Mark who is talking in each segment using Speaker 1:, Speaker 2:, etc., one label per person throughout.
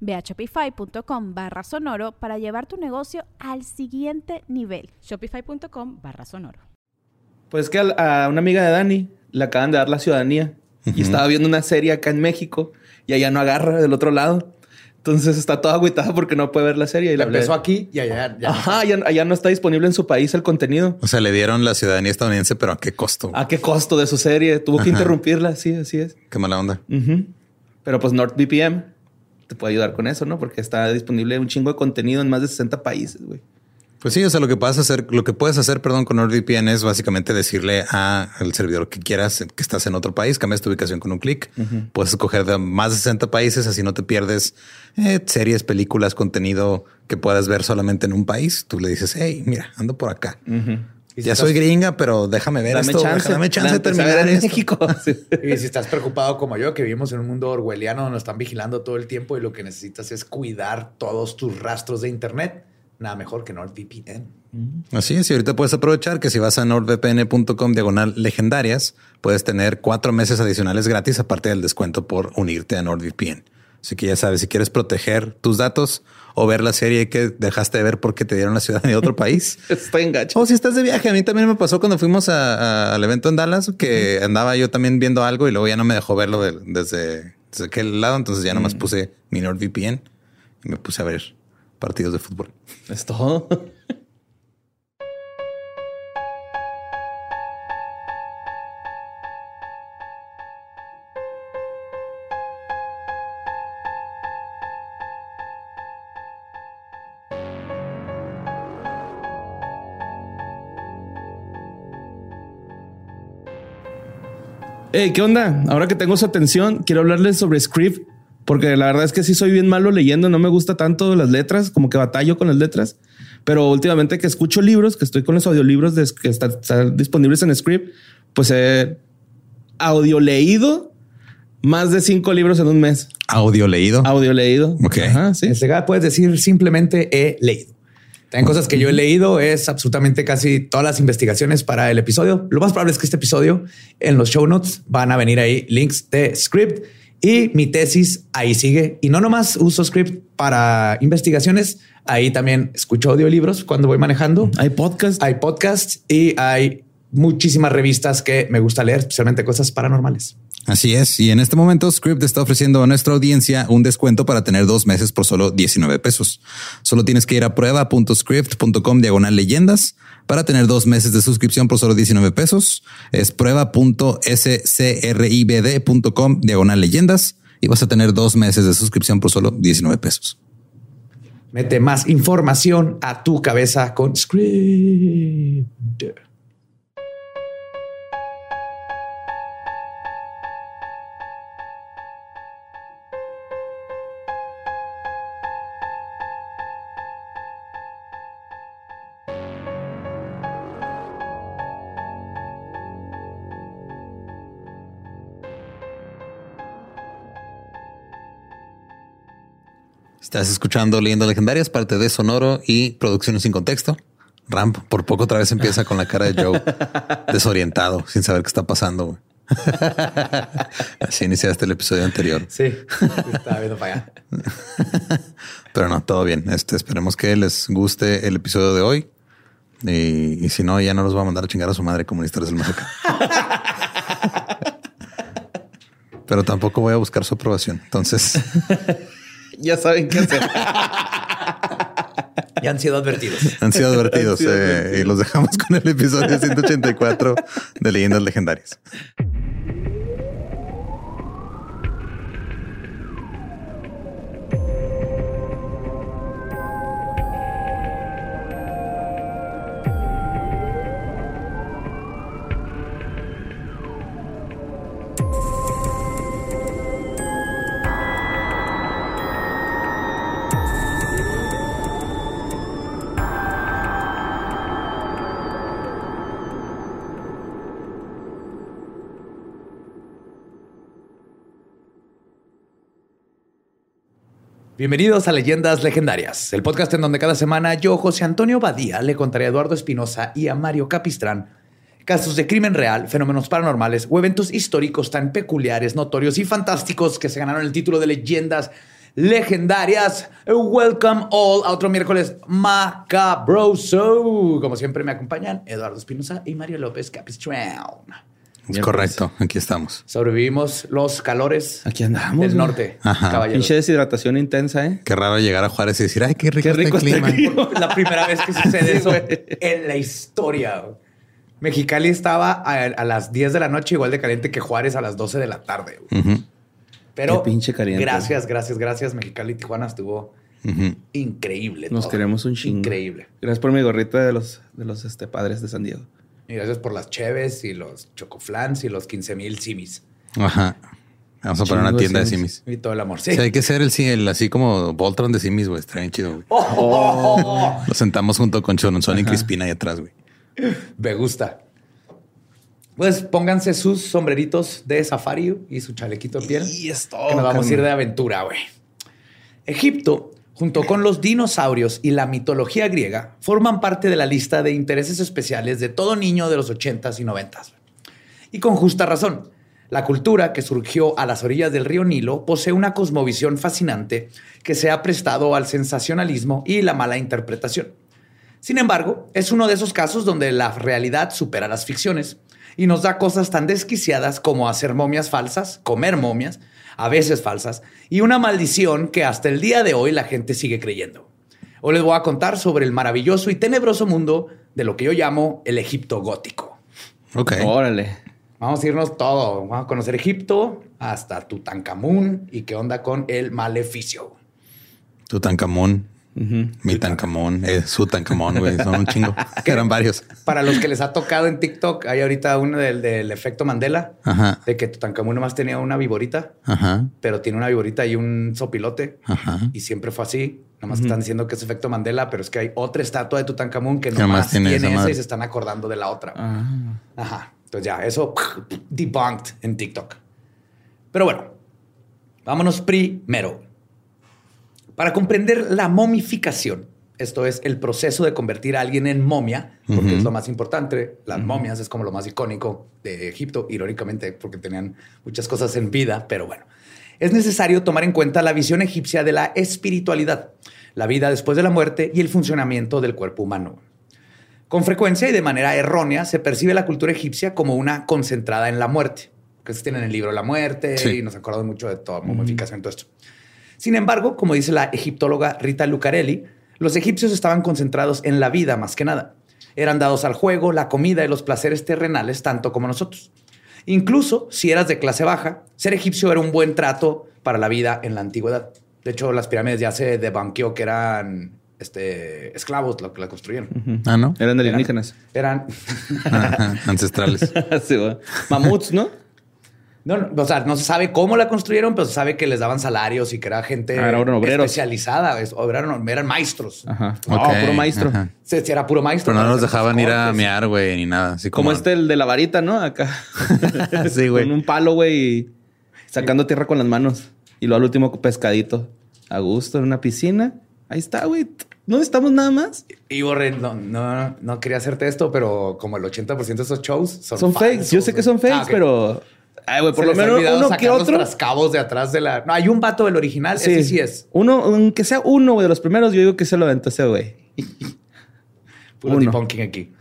Speaker 1: Ve a shopify.com barra sonoro para llevar tu negocio al siguiente nivel.
Speaker 2: Shopify.com barra sonoro.
Speaker 3: Pues que a, a una amiga de Dani le acaban de dar la ciudadanía y estaba viendo una serie acá en México y allá no agarra del otro lado. Entonces está toda agüitada porque no puede ver la serie. Y
Speaker 4: La
Speaker 3: hablé.
Speaker 4: empezó aquí y allá. ya.
Speaker 3: Ajá, allá, allá no está disponible en su país el contenido.
Speaker 5: O sea, le dieron la ciudadanía estadounidense, pero ¿a qué costo?
Speaker 3: ¿A qué costo de su serie? Tuvo que
Speaker 5: Ajá.
Speaker 3: interrumpirla. Sí, así es.
Speaker 5: Qué mala onda.
Speaker 3: Ujú. Pero pues NordVPN te puede ayudar con eso, ¿no? Porque está disponible un chingo de contenido en más de 60 países, güey.
Speaker 5: Pues sí, o sea, lo que puedes hacer, lo que puedes hacer, perdón, con NordVPN es básicamente decirle a el servidor que quieras que estás en otro país, cambias tu ubicación con un clic. Puedes escoger de más de 60 países, así no te pierdes eh, series, películas, contenido que puedas ver solamente en un país. Tú le dices, hey, mira, ando por acá.
Speaker 4: Y si
Speaker 5: Ya
Speaker 4: estás-
Speaker 5: soy gringa, pero déjame ver
Speaker 3: Dame
Speaker 5: esto.
Speaker 3: chance.
Speaker 5: Dame chance de terminar
Speaker 3: en
Speaker 5: esto.
Speaker 3: México.
Speaker 4: Y si estás preocupado como yo, que vivimos en un mundo orwelliano donde nos están vigilando todo el tiempo y lo que necesitas es cuidar todos tus rastros de Internet, nada mejor que NordVPN.
Speaker 5: Así es, y ahorita puedes aprovechar que si vas a nordvpn.com diagonal legendarias, puedes tener cuatro meses adicionales gratis aparte del descuento por unirte a NordVPN. Así que ya sabes, si quieres proteger tus datos o ver la serie que dejaste de ver porque te dieron la ciudadanía de otro país.
Speaker 3: Estoy engacho.
Speaker 5: O si estás de viaje, a mí también me pasó cuando fuimos a- a- al evento en Dallas, que andaba yo también viendo algo y luego ya no me dejó verlo de- desde, desde aquel lado. Entonces ya nomás puse mi NordVPN y me puse a ver partidos de fútbol.
Speaker 3: Es todo. Hey, ¿qué onda? Ahora que tengo su atención, quiero hablarles sobre Script, porque la verdad es que sí soy bien malo leyendo, no me gusta tanto las letras, como que batallo con las letras, pero últimamente que escucho libros, que estoy con los audiolibros de- que están, están disponibles en Script, pues he audio leído más de cinco libros en un mes.
Speaker 5: Audio leído.
Speaker 3: Audio leído.
Speaker 5: Ok.
Speaker 3: Ajá, sí.
Speaker 4: En Sega puedes decir simplemente he leído. También cosas que yo he leído es absolutamente casi todas las investigaciones para el episodio. Lo más probable es que este episodio en los show notes van a venir ahí links de script y mi tesis ahí sigue. Y no nomás uso script para investigaciones, ahí también escucho audiolibros cuando voy manejando.
Speaker 3: Hay podcast.
Speaker 4: Hay podcasts y hay muchísimas revistas que me gusta leer, especialmente cosas paranormales.
Speaker 5: Así es. Y en este momento, Script está ofreciendo a nuestra audiencia un descuento para tener dos meses por solo 19 pesos. Solo tienes que ir a prueba.script.com diagonal leyendas para tener dos meses de suscripción por solo 19 pesos. Es prueba.scribd.com diagonal leyendas y vas a tener dos meses de suscripción por solo 19 pesos.
Speaker 4: Mete más información a tu cabeza con script.
Speaker 5: Estás escuchando Leyendas Legendarias, parte de Sonoro y Producciones sin Contexto. Ramp por poco otra vez empieza con la cara de Joe desorientado, sin saber qué está pasando. Así iniciaste el episodio anterior.
Speaker 4: Sí, estaba viendo para allá.
Speaker 5: Pero no, todo bien. Este, esperemos que les guste el episodio de hoy. Y, y si no, ya no los va a mandar a chingar a su madre comunistas del México. Pero tampoco voy a buscar su aprobación. Entonces,
Speaker 3: Ya saben qué hacer.
Speaker 4: Ya han sido advertidos.
Speaker 5: Han sido advertidos
Speaker 3: Han sido
Speaker 5: eh,
Speaker 3: advertidos.
Speaker 5: y los dejamos con el episodio 184 de Leyendas Legendarias.
Speaker 4: Bienvenidos a Leyendas Legendarias, el podcast en donde cada semana yo, José Antonio Badía, le contaré a Eduardo Espinosa y a Mario Capistrán casos de crimen real, fenómenos paranormales o eventos históricos tan peculiares, notorios y fantásticos que se ganaron el título de Leyendas Legendarias. Welcome all a otro miércoles macabroso. Como siempre me acompañan Eduardo Espinosa y Mario López Capistrán.
Speaker 5: Es correcto. Aquí estamos.
Speaker 4: Sobrevivimos los calores
Speaker 3: Aquí andamos.
Speaker 4: del norte, caballeros.
Speaker 3: Pinche deshidratación intensa, ¿eh?
Speaker 5: Qué raro llegar a Juárez y decir, ay, qué rico,
Speaker 3: Qué rico
Speaker 5: el
Speaker 3: está
Speaker 5: clima.
Speaker 4: La primera vez que sucede eso en la historia. Mexicali estaba a, a las 10 de la noche igual de caliente que Juárez a las 12 de la tarde. Pero
Speaker 3: Qué pinche caliente.
Speaker 4: gracias, gracias, gracias. Mexicali y Tijuana estuvo increíble.
Speaker 3: Nos
Speaker 4: todo.
Speaker 3: queremos un chingo.
Speaker 4: Increíble.
Speaker 3: Gracias por mi gorrita de los, de los este, padres de San Diego.
Speaker 4: Y gracias por las cheves y los chocoflans y los 15 mil simis.
Speaker 5: Ajá. Vamos a poner una tienda de
Speaker 3: simis.
Speaker 4: Y todo el amor. Sí.
Speaker 5: Hay que ser el, el así como Voltron de simis, güey. Está bien chido, güey.
Speaker 4: Oh, oh.
Speaker 5: Lo sentamos junto con Choronzón y Crispina ahí atrás, güey.
Speaker 4: Me gusta. Pues pónganse sus sombreritos de safari y su chalequito de piel.
Speaker 3: Y es
Speaker 4: que nos vamos a ir de aventura, güey. Egipto, junto con los dinosaurios y la mitología griega, forman parte de la lista de intereses especiales de todo niño de los 80s y 90s. Y con justa razón. La cultura que surgió a las orillas del río Nilo posee una cosmovisión fascinante que se ha prestado al sensacionalismo y la mala interpretación. Sin embargo, es uno de esos casos donde la realidad supera las ficciones y nos da cosas tan desquiciadas como hacer momias falsas, comer momias, a veces falsas, y una maldición que hasta el día de hoy la gente sigue creyendo. Hoy les voy a contar sobre el maravilloso y tenebroso mundo de lo que yo llamo el Egipto gótico.
Speaker 5: Ok.
Speaker 3: Órale.
Speaker 4: Vamos a irnos todo. Vamos a conocer Egipto hasta Tutankamón y qué onda con el maleficio.
Speaker 5: Tutankamón. Mi Tancamón, eh, su Tancamón, güey. Son un chingo. Que eran varios.
Speaker 4: Para los que les ha tocado en TikTok, hay ahorita uno del, del efecto Mandela,
Speaker 5: Ajá.
Speaker 4: de que Tutankamón nomás tenía una viborita,
Speaker 5: Ajá.
Speaker 4: pero tiene una viborita y un sopilote.
Speaker 5: Ajá.
Speaker 4: Y siempre fue así. Nomás están diciendo que es efecto Mandela, pero es que hay otra estatua de Tutankamón que nomás
Speaker 5: tiene
Speaker 4: tiene,
Speaker 5: esa
Speaker 4: y se están acordando de la otra.
Speaker 3: Ah.
Speaker 4: Ajá. Entonces ya, eso debunked en TikTok. Pero bueno, vámonos primero. Para comprender la momificación, esto es el proceso de convertir a alguien en momia, porque es lo más importante. Las momias es como lo más icónico de Egipto, irónicamente, porque tenían muchas cosas en vida, pero bueno. Es necesario tomar en cuenta la visión egipcia de la espiritualidad, la vida después de la muerte y el funcionamiento del cuerpo humano. Con frecuencia y de manera errónea se percibe la cultura egipcia como una concentrada en la muerte, que se tiene en el libro La muerte
Speaker 5: Sí.
Speaker 4: y nos acordamos mucho de toda momificación, todo esto. Sin embargo, como dice la egiptóloga Rita Lucarelli, los egipcios estaban concentrados en la vida más que nada. Eran dados al juego, la comida y los placeres terrenales tanto como nosotros. Incluso si eras de clase baja, ser egipcio era un buen trato para la vida en la antigüedad. De hecho, las pirámides ya se debanqueó que eran este, esclavos los que la construyeron.
Speaker 5: Ah, no.
Speaker 3: Eran alienígenas.
Speaker 4: Eran,
Speaker 5: Ajá. Ancestrales.
Speaker 3: Sí. Mamuts, ¿no?
Speaker 4: No, no, o sea, no se sabe cómo la construyeron, pero se sabe que les daban salarios y que era gente
Speaker 3: Ah,
Speaker 4: especializada, es- eran, eran maestros.
Speaker 3: Ajá. No, puro maestro.
Speaker 5: ajá.
Speaker 4: Sí, sí, era puro maestro.
Speaker 5: Pero no nos dejaban ir a mear, güey, ni nada. Así
Speaker 3: Como
Speaker 5: como,
Speaker 3: este, el de la varita, ¿no? Acá.
Speaker 5: Sí, güey.
Speaker 3: Con un palo, güey, y sacando tierra con las manos. Y luego al último pescadito. A gusto, en una piscina. Ahí está, güey. No necesitamos nada más.
Speaker 4: Y Borre, no, no, no quería hacerte esto, pero como el 80% de esos shows son,
Speaker 3: Son fakes. Yo sé que son fakes,
Speaker 4: Ah,
Speaker 3: pero... Ay, güey, por
Speaker 4: Se
Speaker 3: lo menos uno
Speaker 4: sacar
Speaker 3: que
Speaker 4: los
Speaker 3: otro.
Speaker 4: trascabos de atrás de la. No, hay un vato del original. Ese sí es.
Speaker 3: Uno, aunque sea uno, güey, de los primeros, yo digo que se lo aventó ese, güey.
Speaker 4: Puro debunking aquí.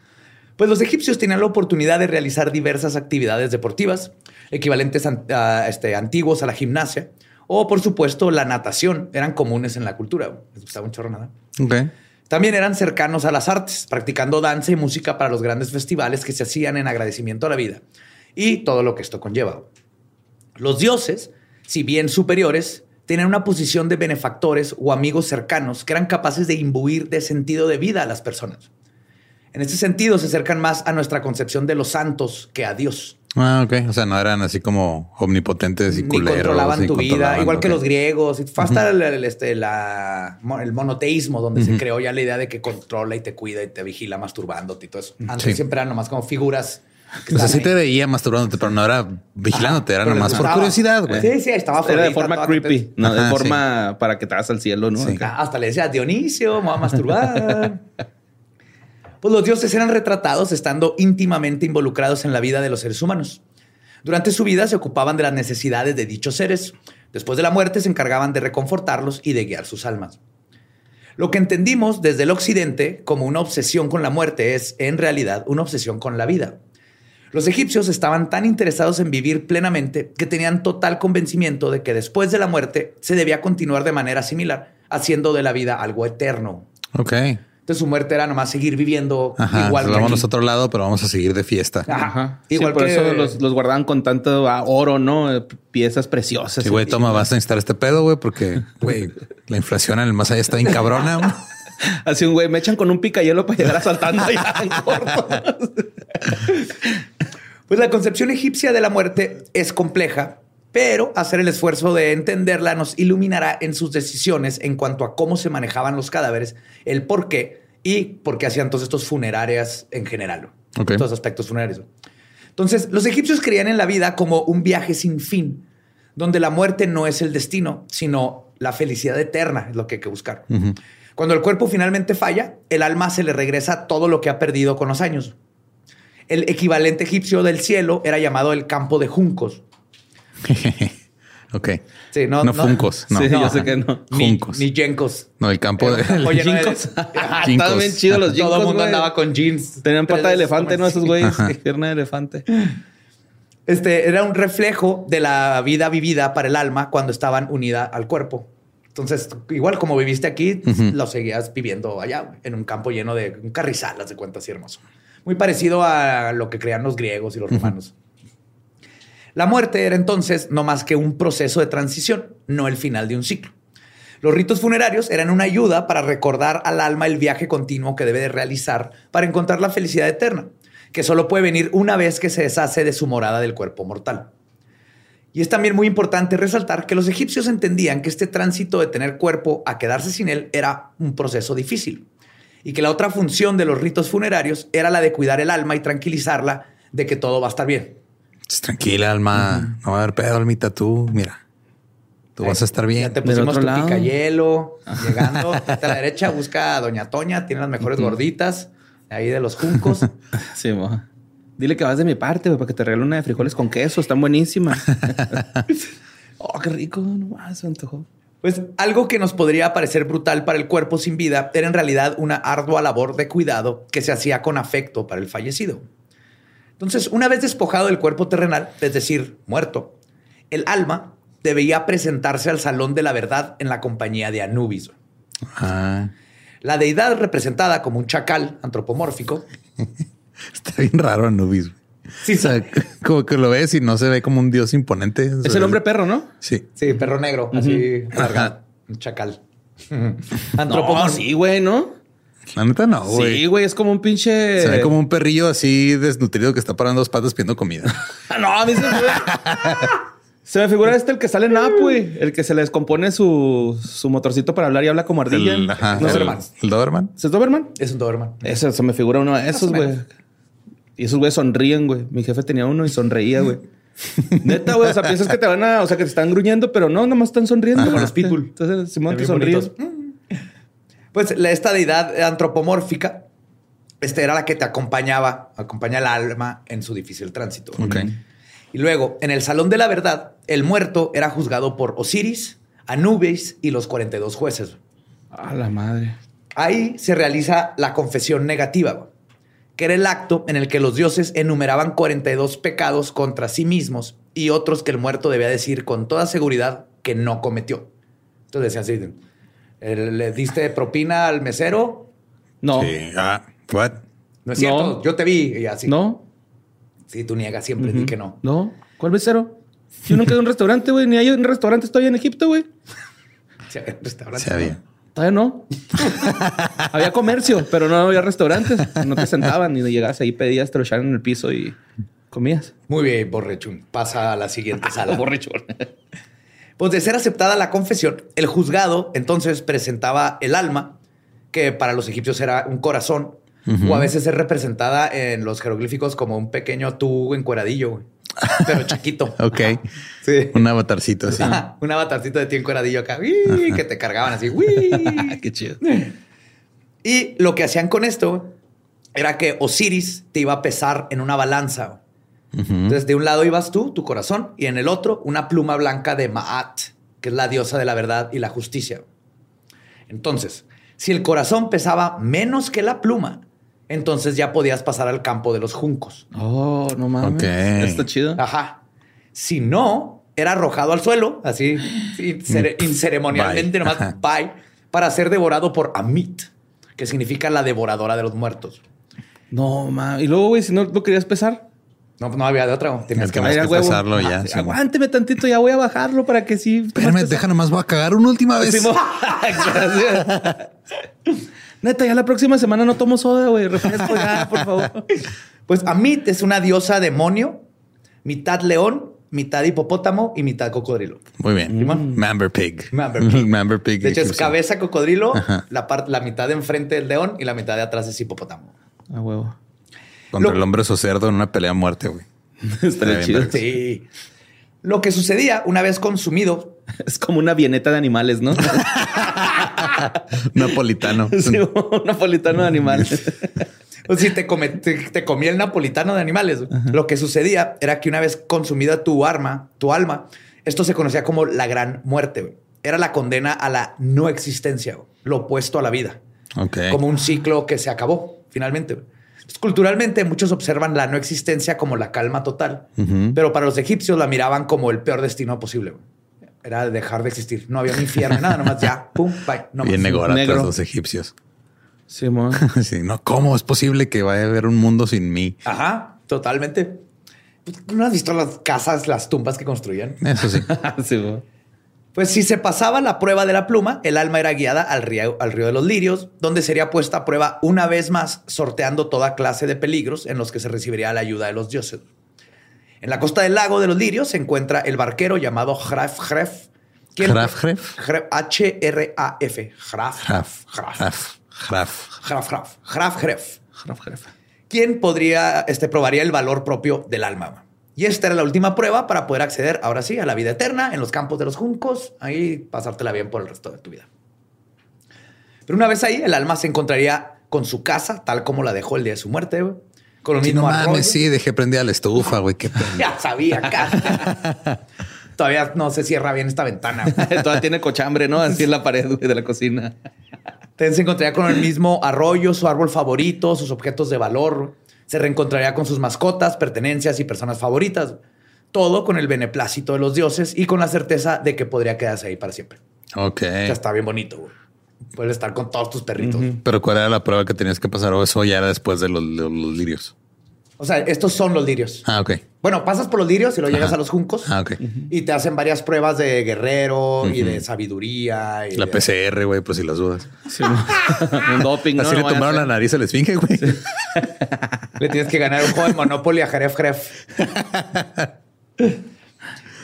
Speaker 4: Pues los egipcios tenían la oportunidad de realizar diversas actividades deportivas, equivalentes a, este, antiguos a la gimnasia, o por supuesto la natación, eran comunes en la cultura. Les gustaba un chorro nada. También eran cercanos a las artes, practicando danza y música para los grandes festivales que se hacían en agradecimiento a la vida y todo lo que esto conlleva. Los dioses, si bien superiores, tenían una posición de benefactores o amigos cercanos que eran capaces de imbuir de sentido de vida a las personas. En este sentido, se acercan más a nuestra concepción de los santos que a Dios.
Speaker 5: Ah, ok. O sea, no eran así como omnipotentes y
Speaker 4: Ni
Speaker 5: culeros.
Speaker 4: controlaban
Speaker 5: y
Speaker 4: tu vida,
Speaker 5: controlaban,
Speaker 4: igual que los griegos. Fue hasta el, el, este, la- el monoteísmo, donde se creó ya la idea de que controla y te cuida y te vigila masturbándote y todo eso. Antes
Speaker 5: Sí.
Speaker 4: siempre eran nomás como figuras.
Speaker 5: O sea, sí te veía masturbándote, pero no era vigilándote, era nomás por curiosidad, güey.
Speaker 4: Sí, sí, estaba
Speaker 3: Era de forma creepy, no de forma para que te hagas al cielo, ¿no?
Speaker 5: Sí.
Speaker 4: Hasta le decía Dionisio, me voy a masturbar. pues los dioses eran retratados estando íntimamente involucrados en la vida de los seres humanos. Durante su vida se ocupaban de las necesidades de dichos seres. Después de la muerte se encargaban de reconfortarlos y de guiar sus almas. Lo que entendimos desde el occidente como una obsesión con la muerte es, en realidad, una obsesión con la vida. Los egipcios estaban tan interesados en vivir plenamente que tenían total convencimiento de que después de la muerte se debía continuar de manera similar, haciendo de la vida algo eterno.
Speaker 5: Ok.
Speaker 4: Entonces su muerte era nomás seguir viviendo
Speaker 5: Ajá.
Speaker 4: igual que
Speaker 5: vámonos
Speaker 4: aquí.
Speaker 5: a otro lado, pero vamos a seguir de fiesta.
Speaker 4: Ajá. Igual
Speaker 3: sí, por
Speaker 4: que-
Speaker 3: eso los, los guardaban con tanto ah, oro, ¿no? Eh, Piezas preciosas.
Speaker 5: Sí, güey, toma, vas a necesitar este pedo, güey, porque, güey, la inflación en el más allá está bien cabrona. güey.
Speaker 3: Así un güey, me echan con un picayelo para llegar asaltando allá en corto.
Speaker 4: Pues la concepción egipcia de la muerte es compleja, pero hacer el esfuerzo de entenderla nos iluminará en sus decisiones en cuanto a cómo se manejaban los cadáveres, el por qué y por qué hacían todos estos funerarias en general.
Speaker 5: Ok.
Speaker 4: Estos aspectos funerarios. Entonces, los egipcios creían en la vida como un viaje sin fin, donde la muerte no es el destino, sino la felicidad eterna, es lo que hay que buscar. Cuando el cuerpo finalmente falla, el alma se le regresa todo lo que ha perdido con los años. El equivalente egipcio del cielo era llamado el campo de juncos.
Speaker 5: ok.
Speaker 4: Sí, no,
Speaker 5: no,
Speaker 4: no.
Speaker 5: funcos. No.
Speaker 3: Sí, yo sé que no.
Speaker 4: Ni,
Speaker 5: Juncos.
Speaker 4: ni yencos.
Speaker 5: No, el campo de.
Speaker 4: Oye,
Speaker 3: Jincos. Estaban
Speaker 5: Jincos.
Speaker 3: bien chidos los
Speaker 4: Todo el
Speaker 3: jincos,
Speaker 4: mundo
Speaker 3: güey.
Speaker 4: andaba con jeans.
Speaker 3: Tenían pata de elefante, ¿no? Esos güeyes. Pierna de elefante.
Speaker 4: Este era un reflejo de la vida vivida para el alma cuando estaban unida al cuerpo. Entonces, igual como viviste aquí, lo seguías viviendo allá, en un campo lleno de un carrizal, haz de cuenta así hermoso. Muy parecido a lo que creían los griegos y los romanos. La muerte era entonces no más que un proceso de transición, no el final de un ciclo. Los ritos funerarios eran una ayuda para recordar al alma el viaje continuo que debe de realizar para encontrar la felicidad eterna, que solo puede venir una vez que se deshace de su morada del cuerpo mortal. Y es también muy importante resaltar que los egipcios entendían que este tránsito de tener cuerpo a quedarse sin él era un proceso difícil y que la otra función de los ritos funerarios era la de cuidar el alma y tranquilizarla de que todo va a estar bien.
Speaker 5: Pues, Tranquila, alma. No va a haber pedo, almita. Tú, mira. Tú vas a estar
Speaker 4: Ya
Speaker 5: bien.
Speaker 4: te
Speaker 3: Del
Speaker 4: pusimos tu
Speaker 3: lado.
Speaker 4: picayelo, llegando a la derecha, busca a Doña Toña, tiene las mejores gorditas, ahí de los juncos.
Speaker 3: Sí, mo. Dile que vas de mi parte, para que te regale una de frijoles con queso. Están buenísimas. oh, qué rico. No más, se antojó.
Speaker 4: Pues algo que nos podría parecer brutal para el cuerpo sin vida era en realidad una ardua labor de cuidado que se hacía con afecto para el fallecido. Entonces, una vez despojado del cuerpo terrenal, es decir, muerto, el alma debía presentarse al salón de la verdad en la compañía de Anubis. La deidad representada como un chacal antropomórfico.
Speaker 5: está bien raro Anubis.
Speaker 4: Sí,
Speaker 5: O sea, como que lo ves y no se ve como un dios imponente.
Speaker 3: Es el hombre perro, ¿no?
Speaker 5: Sí.
Speaker 4: Sí, perro negro, así alargado. Un chacal.
Speaker 3: No, sí, güey, ¿no?
Speaker 5: La neta no, güey.
Speaker 3: Sí, güey, es como un pinche.
Speaker 5: Se ve como un perrillo así desnutrido que está parando dos patas pidiendo comida.
Speaker 3: No, a mí se me Se me figura este el que sale en App, güey. El que se le descompone su, su motorcito para hablar y habla como ardilla.
Speaker 5: El, ajá,
Speaker 3: ¿No
Speaker 5: el,
Speaker 3: sé,
Speaker 5: el Doberman.
Speaker 3: ¿Es Doberman?
Speaker 4: Es un Doberman.
Speaker 3: Eso se me figura uno de esos, güey. Y esos güeyes sonríen, güey. Mi jefe tenía uno y sonreía, güey. Neta, güey. O sea, piensas que te van a, o sea, que te están gruñendo, pero no, nomás están sonriendo.
Speaker 4: Como los pitbull.
Speaker 3: Entonces, Simón, te sonríes.
Speaker 4: Pues esta deidad antropomórfica, este era la que te acompañaba, acompaña al alma en su difícil tránsito.
Speaker 5: Ok.
Speaker 4: Y luego, en el Salón de la Verdad, el muerto era juzgado por Osiris, Anubis y los 42 jueces.
Speaker 3: A la madre.
Speaker 4: Ahí se realiza la confesión negativa, güey, que era el acto en el que los dioses enumeraban 42 pecados contra sí mismos y otros que el muerto debía decir con toda seguridad que no cometió. Entonces decían así, le diste propina al mesero,
Speaker 3: No.
Speaker 5: Sí. Ah, what?
Speaker 4: No es cierto.
Speaker 3: No.
Speaker 4: Yo te vi y así.
Speaker 3: No.
Speaker 4: Sí, tú niegas siempre, di que no.
Speaker 3: No. ¿Cuál mesero? Yo nunca he ido a un restaurante, güey. Ni hay un restaurante. Estoy en Egipto, güey.
Speaker 4: Sí, había restaurantes,
Speaker 5: Se había.
Speaker 3: Todavía no. había comercio, pero no había restaurantes. No te sentaban ni llegabas ahí, pedías, te lo echaban en el piso y comías.
Speaker 4: Muy bien, borrechón. Pasa a la siguiente sala.
Speaker 3: Borracho.
Speaker 4: Pues de ser aceptada la confesión, el juzgado entonces presentaba el alma, que para los egipcios era un corazón, o a veces es representada en los jeroglíficos como un pequeño tú encueradillo, güey. Pero chiquito.
Speaker 5: Ok.
Speaker 4: Sí.
Speaker 5: Un avatarcito así.
Speaker 4: Ajá, un avatarcito de ti encueradillo acá, que te cargaban así.
Speaker 5: Qué chido.
Speaker 4: Y lo que hacían con esto era que Osiris te iba a pesar en una balanza. Entonces, de un lado ibas tú, tu corazón, y en el otro una pluma blanca de Maat, que es la diosa de la verdad y la justicia. Entonces, si el corazón pesaba menos que la pluma, entonces ya podías pasar al campo de los juncos.
Speaker 3: Oh, no mames.
Speaker 5: Ok.
Speaker 3: Está chido.
Speaker 4: Ajá. Si no, era arrojado al suelo, así, incere- inceremonialmente,
Speaker 5: Bye.
Speaker 4: nomás
Speaker 5: Ajá.
Speaker 4: bye, para ser devorado por Amit, que significa la devoradora de los muertos.
Speaker 3: No, mames. Y luego, güey, si no lo querías pesar.
Speaker 4: No, no había de otra. Tenías que
Speaker 5: que pesarlo ya,
Speaker 3: Ah,
Speaker 5: sí,
Speaker 3: aguánteme tantito, ya voy a bajarlo para que sí.
Speaker 5: Espérame, deja nomás, voy a cagar una última vez.
Speaker 3: Neta, ya la próxima semana no tomo soda, güey. Refresco ya, por favor.
Speaker 4: Pues Amit es una diosa demonio, mitad león, mitad hipopótamo y mitad cocodrilo.
Speaker 5: Muy bien. Mamber Pig.
Speaker 4: Mamber Pig.
Speaker 5: Mamber Pig.
Speaker 4: De hecho, es cabeza cocodrilo,
Speaker 5: Ajá.
Speaker 4: la, parte, la mitad de enfrente del león y la mitad de atrás es hipopótamo.
Speaker 3: A huevo.
Speaker 5: Contra
Speaker 4: Lo-
Speaker 5: el hombre cerdo en una pelea a muerte, güey.
Speaker 3: Estaría
Speaker 5: bien
Speaker 3: chido.
Speaker 4: Sí. Lo que sucedía una vez consumido,
Speaker 3: Es como una vieneta de animales, ¿no?
Speaker 5: Napolitano.
Speaker 3: Sí, un napolitano de animales.
Speaker 4: o si te, come- te, te comía el napolitano de animales, lo que sucedía era que una vez consumida tu arma, tu alma, esto se conocía como la gran muerte. Era la condena a la no existencia, lo opuesto a la vida.
Speaker 5: Ok.
Speaker 4: como un ciclo que se acabó finalmente. Culturalmente, muchos observan la no existencia como la calma total, pero para los egipcios la miraban como el peor destino posible. Era dejar de existir. No había un infierno, nada, nomás ya, pum, bye. No
Speaker 5: Bien
Speaker 3: Negro.
Speaker 5: los egipcios.
Speaker 3: Simón.
Speaker 5: Sí, no, ¿cómo es posible que vaya a haber un mundo sin mí?
Speaker 4: Ajá, totalmente. ¿No has visto las casas, las tumbas que construían?
Speaker 5: Eso sí.
Speaker 3: Simón.
Speaker 4: Pues si se pasaba la prueba de la pluma, el alma era guiada al río, al río de los lirios, donde sería puesta a prueba una vez más, sorteando toda clase de peligros en los que se recibiría la ayuda de los dioses. En la costa del lago de los lirios se encuentra el barquero llamado Hraf Href.
Speaker 5: ¿Hraf Href?
Speaker 4: H-R-A-F. Hraf. Hraf. Hraf Hraf. Hraf Href. Quien podría, este, probaría el valor propio del alma. Y esta era la última prueba para poder acceder, ahora sí, a la vida eterna en los campos de los juncos, ahí pasártela bien por el resto de tu vida. Pero una vez ahí, el alma se encontraría con su casa, tal como la dejó el día de su muerte, con los
Speaker 5: Sí, no mames, sí, dejé prendida la estufa, güey. Qué.
Speaker 4: Ya sabía, acá. Todavía no se cierra bien esta ventana.
Speaker 3: Todavía tiene cochambre, ¿no? Así en la pared güey, de la cocina.
Speaker 4: Se encontraría con el mismo arroyo, su árbol favorito, sus objetos de valor. Se reencontraría con sus mascotas, pertenencias y personas favoritas. Todo con el beneplácito de los dioses y con la certeza de que podría quedarse ahí para siempre.
Speaker 5: Ok.
Speaker 4: Ya está bien bonito, güey. Puedes estar con todos tus perritos.
Speaker 5: Pero ¿cuál era la prueba que tenías que pasar? O eso ya era después de los, lirios.
Speaker 4: O sea, estos son los lirios.
Speaker 5: Ah, ok.
Speaker 4: Bueno, pasas por los lirios y luego llegas
Speaker 5: Ajá.
Speaker 4: a los juncos
Speaker 5: Ah, ok.
Speaker 4: y te hacen varias pruebas de guerrero y de sabiduría. Y
Speaker 5: La
Speaker 4: de-
Speaker 5: PCR, güey, pues si las dudas.
Speaker 3: Un doping.
Speaker 5: Así
Speaker 3: No
Speaker 5: le tomaron la nariz al esfinge, güey.
Speaker 4: Le tienes que ganar un juego de Monopoly a Jeref Jeref.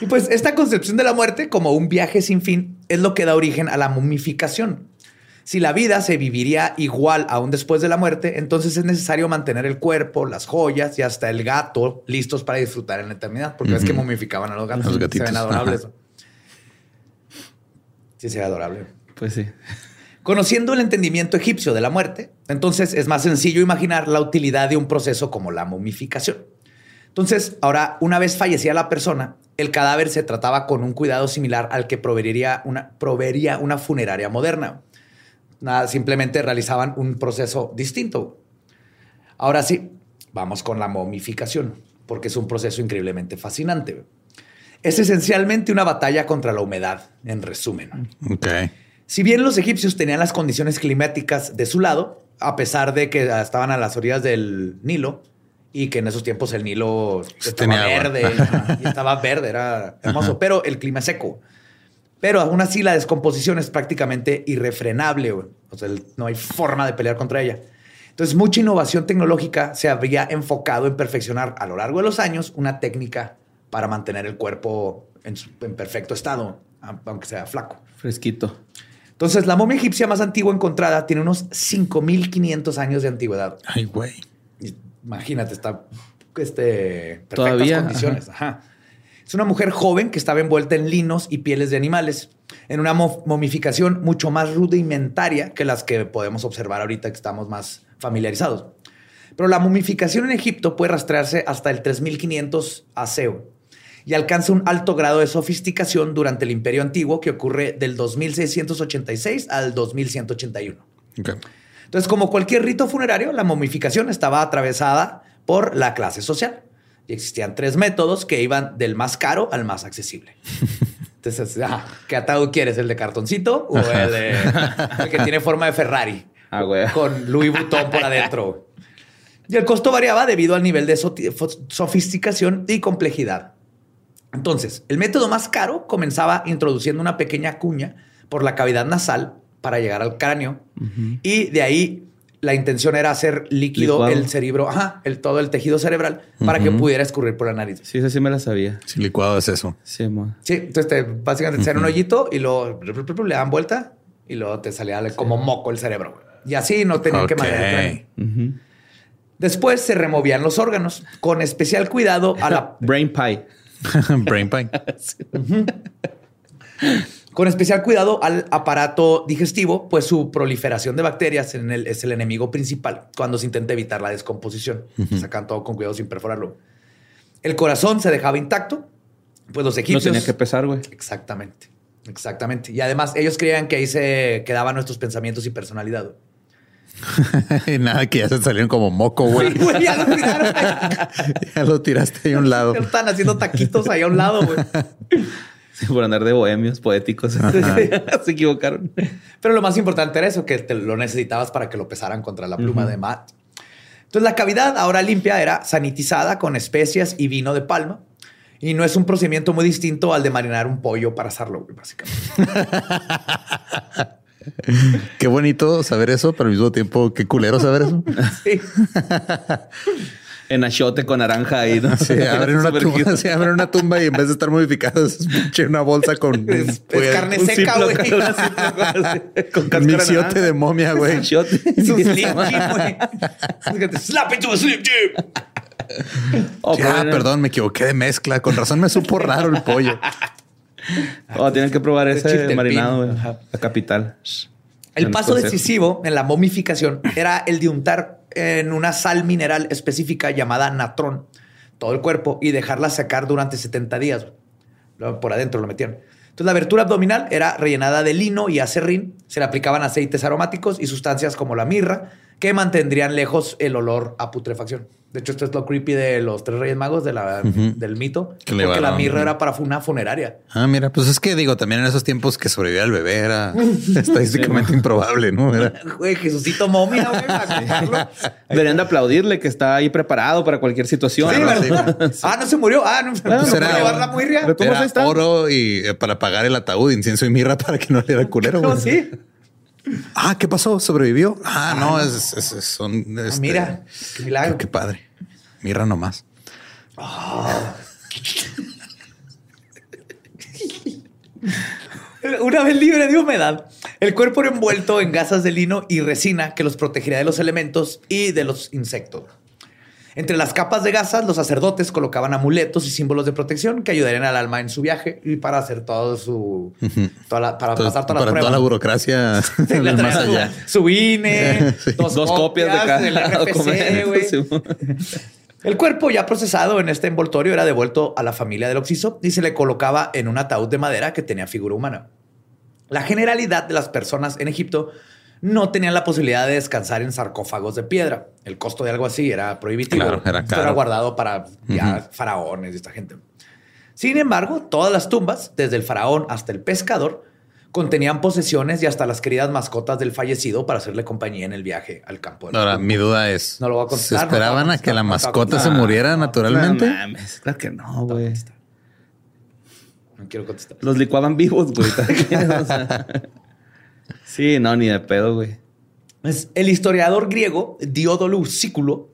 Speaker 4: y pues esta concepción de la muerte como un viaje sin fin es lo que da origen a la momificación. Si la vida se viviría igual aún después de la muerte, entonces es necesario mantener el cuerpo, las joyas y hasta el gato listos para disfrutar en la eternidad. Porque es que momificaban a los gatos.
Speaker 5: Los
Speaker 4: se
Speaker 5: gatitos,
Speaker 4: ven adorables.
Speaker 5: ajá.
Speaker 4: Sí, se ve adorable.
Speaker 3: Pues sí.
Speaker 4: Conociendo el entendimiento egipcio de la muerte, entonces es más sencillo imaginar la utilidad de un proceso como la momificación. Entonces, ahora, una vez fallecía la persona, el cadáver se trataba con un cuidado similar al que proveería una, proveería una funeraria moderna. Nada, simplemente realizaban un proceso distinto. Ahora sí, vamos con la momificación, porque es un proceso increíblemente fascinante. Es esencialmente una batalla contra la humedad, en resumen.
Speaker 5: Ok.
Speaker 4: Si bien los egipcios tenían las condiciones climáticas de su lado, a pesar de que estaban a las orillas del Nilo y que en esos tiempos el Nilo estaba
Speaker 5: Tenía
Speaker 4: verde y estaba verde, era hermoso, pero el clima es seco. Pero aún así la descomposición es prácticamente irrefrenable. güey. O sea, no hay forma de pelear contra ella. Entonces, mucha innovación tecnológica se habría enfocado en perfeccionar a lo largo de los años una técnica para mantener el cuerpo en, su- en perfecto estado, aunque sea flaco.
Speaker 3: Fresquito.
Speaker 4: Entonces, la momia egipcia más antigua encontrada tiene unos 5500 años de antigüedad.
Speaker 5: Ay, güey.
Speaker 4: Imagínate, está este, perfectas
Speaker 3: Todavía,
Speaker 4: condiciones. Ajá. Es una mujer joven que estaba envuelta en linos y pieles de animales, en una mo- momificación mucho más rudimentaria que las que podemos observar ahorita que estamos más familiarizados. Pero la momificación en Egipto puede rastrearse hasta el 3500 AC y alcanza un alto grado de sofisticación durante el Imperio Antiguo que ocurre del 2686 al 2181.
Speaker 5: Ok.
Speaker 4: Entonces, como cualquier rito funerario, la momificación estaba atravesada por la clase social. Y existían tres métodos que iban del más caro al más accesible. Entonces, ah, ¿qué ataúd quieres? ¿El de cartoncito o el, de- el que tiene forma de Ferrari?
Speaker 3: Ah, güey.
Speaker 4: Con Louis Vuitton por adentro. Y el costo variaba debido al nivel de sofisticación y complejidad. Entonces, el método más caro comenzaba introduciendo una pequeña cuña por la cavidad nasal para llegar al cráneo. Y de ahí la intención era hacer líquido
Speaker 3: Licuado.
Speaker 4: el cerebro, ajá, el, todo el tejido cerebral para que pudiera escurrir por la nariz.
Speaker 3: Sí, esa sí me la sabía.
Speaker 5: Si licuado es eso.
Speaker 3: Sí, mo.
Speaker 4: Sí, entonces te, básicamente te hacían un hoyito y luego le dan vuelta y luego te salía como moco el cerebro. Y así no tenían que el cráneo.
Speaker 3: Ujú.
Speaker 4: Después se removían los órganos con especial cuidado a la
Speaker 3: Brain pie.
Speaker 5: Brain pie.
Speaker 4: con especial cuidado al aparato digestivo, pues su proliferación de bacterias en el- es el enemigo principal cuando se intenta evitar la descomposición. Sacan todo con cuidado sin perforarlo. El corazón se dejaba intacto, pues los
Speaker 3: No
Speaker 4: egipcios
Speaker 3: tenía que pesar, güey.
Speaker 4: Exactamente. Exactamente. Y además ellos creían que ahí se quedaban nuestros pensamientos y personalidad.
Speaker 5: y nada, que ya se salieron como moco, güey.
Speaker 4: Güey, ya lo tiraron.
Speaker 5: ya lo tiraste ahí a un lado.
Speaker 4: Están haciendo taquitos ahí a un lado, güey.
Speaker 3: Por andar de bohemios poéticos. Se equivocaron.
Speaker 4: Pero lo más importante era eso, que te lo necesitabas para que lo pesaran contra la pluma de Matt. Entonces la cavidad ahora limpia era sanitizada con especias y vino de palma. Y no es un procedimiento muy distinto al de marinar un pollo para asarlo, básicamente.
Speaker 5: Qué bonito saber eso, pero al mismo tiempo, qué culero saber eso.
Speaker 4: Sí.
Speaker 3: En achote con naranja ahí, ¿no?
Speaker 5: Sí, abren una tumba,
Speaker 3: cute.
Speaker 5: sí, abren una tumba y en vez de estar modificados, es pinche una bolsa con
Speaker 4: Es- es
Speaker 5: pues,
Speaker 4: carne
Speaker 3: Un
Speaker 4: seca, güey.
Speaker 3: Con de
Speaker 5: mixiote de momia, güey.
Speaker 4: Es un slim jim, güey. Slap into a slim jim.
Speaker 3: Oh,
Speaker 5: ah, perdón, me equivoqué de mezcla. Con razón me supo raro el pollo.
Speaker 3: Oh, tienen que probar ese
Speaker 4: chiltepín.
Speaker 3: marinado, güey. La capital.
Speaker 4: El paso decisivo en la momificación era el de untar en una sal mineral específica llamada natrón todo el cuerpo y dejarla secar durante 70 días. Por adentro lo metían. Entonces la abertura abdominal era rellenada de lino y acerrín. Se le aplicaban aceites aromáticos y sustancias como la mirra que mantendrían lejos el olor a putrefacción. De hecho, esto es lo creepy de los tres reyes magos de la- del mito.
Speaker 5: Que
Speaker 4: porque la mirra era para una funeraria.
Speaker 5: Ah, mira, pues es que digo, también en esos tiempos que sobrevivía el bebé era estadísticamente improbable, ¿no? Era-
Speaker 4: Güey, Jesucito momia, güey.
Speaker 3: Deberían de aplaudirle que está ahí preparado para cualquier situación.
Speaker 4: Sí,
Speaker 3: ¿no?
Speaker 4: Ah, no se murió. Ah, no, no
Speaker 5: pues
Speaker 4: puede
Speaker 5: era-
Speaker 4: llevar la
Speaker 3: ¿cómo
Speaker 5: Era oro y eh, para pagar el ataúd, incienso y mirra para que no le diera culero.
Speaker 4: No,
Speaker 5: güey.
Speaker 4: sí.
Speaker 5: Ah, ¿qué pasó? ¿Sobrevivió? Ah, no, es, es- es- son.
Speaker 4: Ah,
Speaker 5: este,
Speaker 4: mira, qué milagro.
Speaker 5: Qué, qué padre. Mirra nomás.
Speaker 4: Una vez libre de humedad, el cuerpo era envuelto en gasas de lino y resina que los protegería de los elementos y de los insectos. Entre las capas de gasas, los sacerdotes colocaban amuletos y símbolos de protección que ayudarían al alma en su viaje y para hacer todo su. toda la- para
Speaker 5: Entonces,
Speaker 4: pasar todas
Speaker 5: para
Speaker 4: las
Speaker 5: toda la burocracia
Speaker 4: Sí,
Speaker 5: más
Speaker 4: su-
Speaker 5: allá.
Speaker 4: Su INE,
Speaker 5: Sí.
Speaker 4: dos,
Speaker 3: Dos copias de cada
Speaker 4: RFC. El cuerpo ya procesado en este envoltorio era devuelto a la familia del occiso y se le colocaba en un ataúd de madera que tenía figura humana. La generalidad de las personas en Egipto no tenían la posibilidad de descansar en sarcófagos de piedra. El costo de algo así era prohibitivo.
Speaker 5: Claro, era
Speaker 4: Esto
Speaker 5: caro.
Speaker 4: guardado para ya faraones y esta gente. Sin embargo, todas las tumbas, desde el faraón hasta el pescador, contenían posesiones y hasta las queridas mascotas del fallecido para hacerle compañía en el viaje al campo. de la
Speaker 5: Ahora, mi duda es:
Speaker 4: No lo voy a
Speaker 5: ¿se
Speaker 4: contestar, no lo
Speaker 5: esperaban
Speaker 4: a
Speaker 5: a que la
Speaker 4: no
Speaker 5: mascota se muriera naturalmente?
Speaker 3: No mames, claro que no, güey.
Speaker 4: No quiero contestar.
Speaker 3: Los licuaban vivos, güey. Sí, no, ni de pedo, güey.
Speaker 4: Es el historiador griego Diódolo Sículo.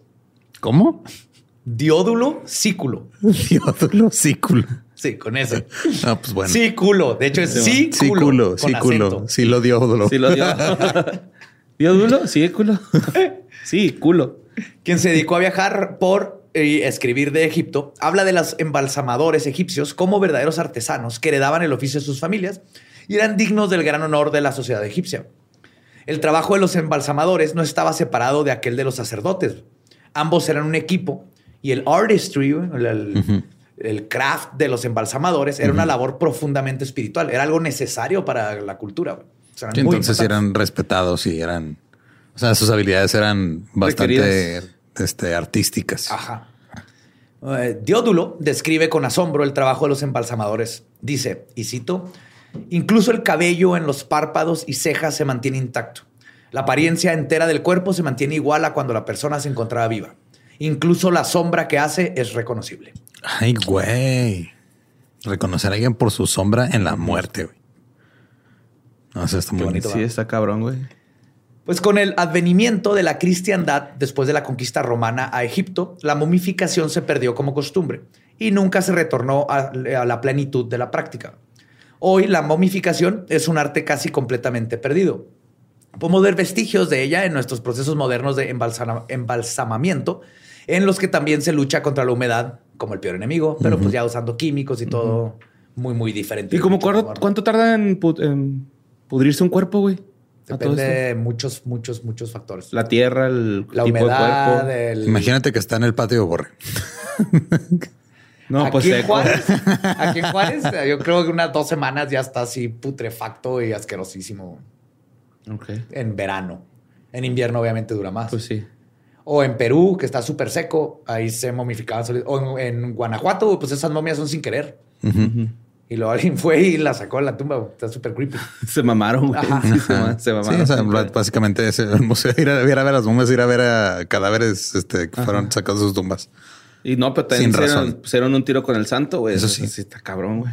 Speaker 5: ¿Cómo?
Speaker 4: Diódulo Sículo.
Speaker 5: Diódulo cículo.
Speaker 4: Sí, con eso.
Speaker 5: Ah, pues bueno.
Speaker 4: Sículo. De hecho, es
Speaker 3: Sí,
Speaker 4: sí,
Speaker 5: Cículo,
Speaker 4: con
Speaker 5: cículo.
Speaker 4: acento.
Speaker 5: Sí, lo diódulo.
Speaker 3: Sí lo dio. ¿Dio dulo? Sí, culo. Sí, culo.
Speaker 4: Quien se dedicó a viajar por y escribir de Egipto, habla de los embalsamadores egipcios como verdaderos artesanos que heredaban el oficio de sus familias y eran dignos del gran honor de la sociedad egipcia. El trabajo de los embalsamadores no estaba separado de aquel de los sacerdotes. Ambos eran un equipo y el artistry, el, el- el craft de los embalsamadores era una labor profundamente espiritual. Era algo necesario para la cultura. güey. O sea, eran
Speaker 5: Sí,
Speaker 4: muy
Speaker 5: entonces eran respetados y eran. O sea, sus habilidades eran bastante este, artísticas.
Speaker 4: Ajá. Eh, Diódulo describe con asombro el trabajo de los embalsamadores. Dice, y cito, incluso el cabello en los párpados y cejas se mantiene intacto. La apariencia entera del cuerpo se mantiene igual a cuando la persona se encontraba viva. Incluso la sombra que hace es reconocible.
Speaker 5: Ay, güey. Reconocer a alguien por su sombra en la muerte, güey. No, eso está muy
Speaker 4: bonito.
Speaker 5: bonito.
Speaker 3: Sí, está cabrón, güey.
Speaker 4: Pues con el advenimiento de la cristiandad después de la conquista romana a Egipto, la momificación se perdió como costumbre y nunca se retornó a, a la plenitud de la práctica. Hoy la momificación es un arte casi completamente perdido. Podemos ver vestigios de ella en nuestros procesos modernos de embalsama- embalsamamiento, en los que también se lucha contra la humedad como el peor enemigo, pero pues ya usando químicos y todo muy, muy diferente.
Speaker 3: ¿Y como cuánto, cuánto tarda en, pu- en pudrirse un cuerpo, güey?
Speaker 4: Depende de muchos, muchos, muchos factores.
Speaker 3: La tierra, el
Speaker 4: La
Speaker 3: tipo
Speaker 4: humedad,
Speaker 3: de cuerpo.
Speaker 4: el...
Speaker 5: Imagínate que está en el patio de Borre.
Speaker 3: No,
Speaker 4: aquí
Speaker 3: pues
Speaker 4: en
Speaker 3: seco.
Speaker 4: Juárez, aquí en Juárez, yo creo que unas dos semanas ya está así putrefacto y asquerosísimo
Speaker 3: Ok.
Speaker 4: en verano. En invierno obviamente dura más.
Speaker 3: Pues sí.
Speaker 4: o en Perú, que está súper seco, ahí se momificaban. solitos. O en, en Guanajuato, pues esas momias son sin querer. Y luego alguien fue y la sacó de la tumba. Está súper creepy.
Speaker 3: Se mamaron, güey. Sí, se,
Speaker 5: Sí,
Speaker 3: mamaron.
Speaker 5: o sea, básicamente es el museo ir a, ir a ver las momias, ir a ver a cadáveres este, que fueron sacados de sus tumbas.
Speaker 3: Y no, pero también pusieron, un tiro con el santo, güey.
Speaker 5: Eso
Speaker 3: Eso
Speaker 5: sí.
Speaker 3: sí. está cabrón, güey.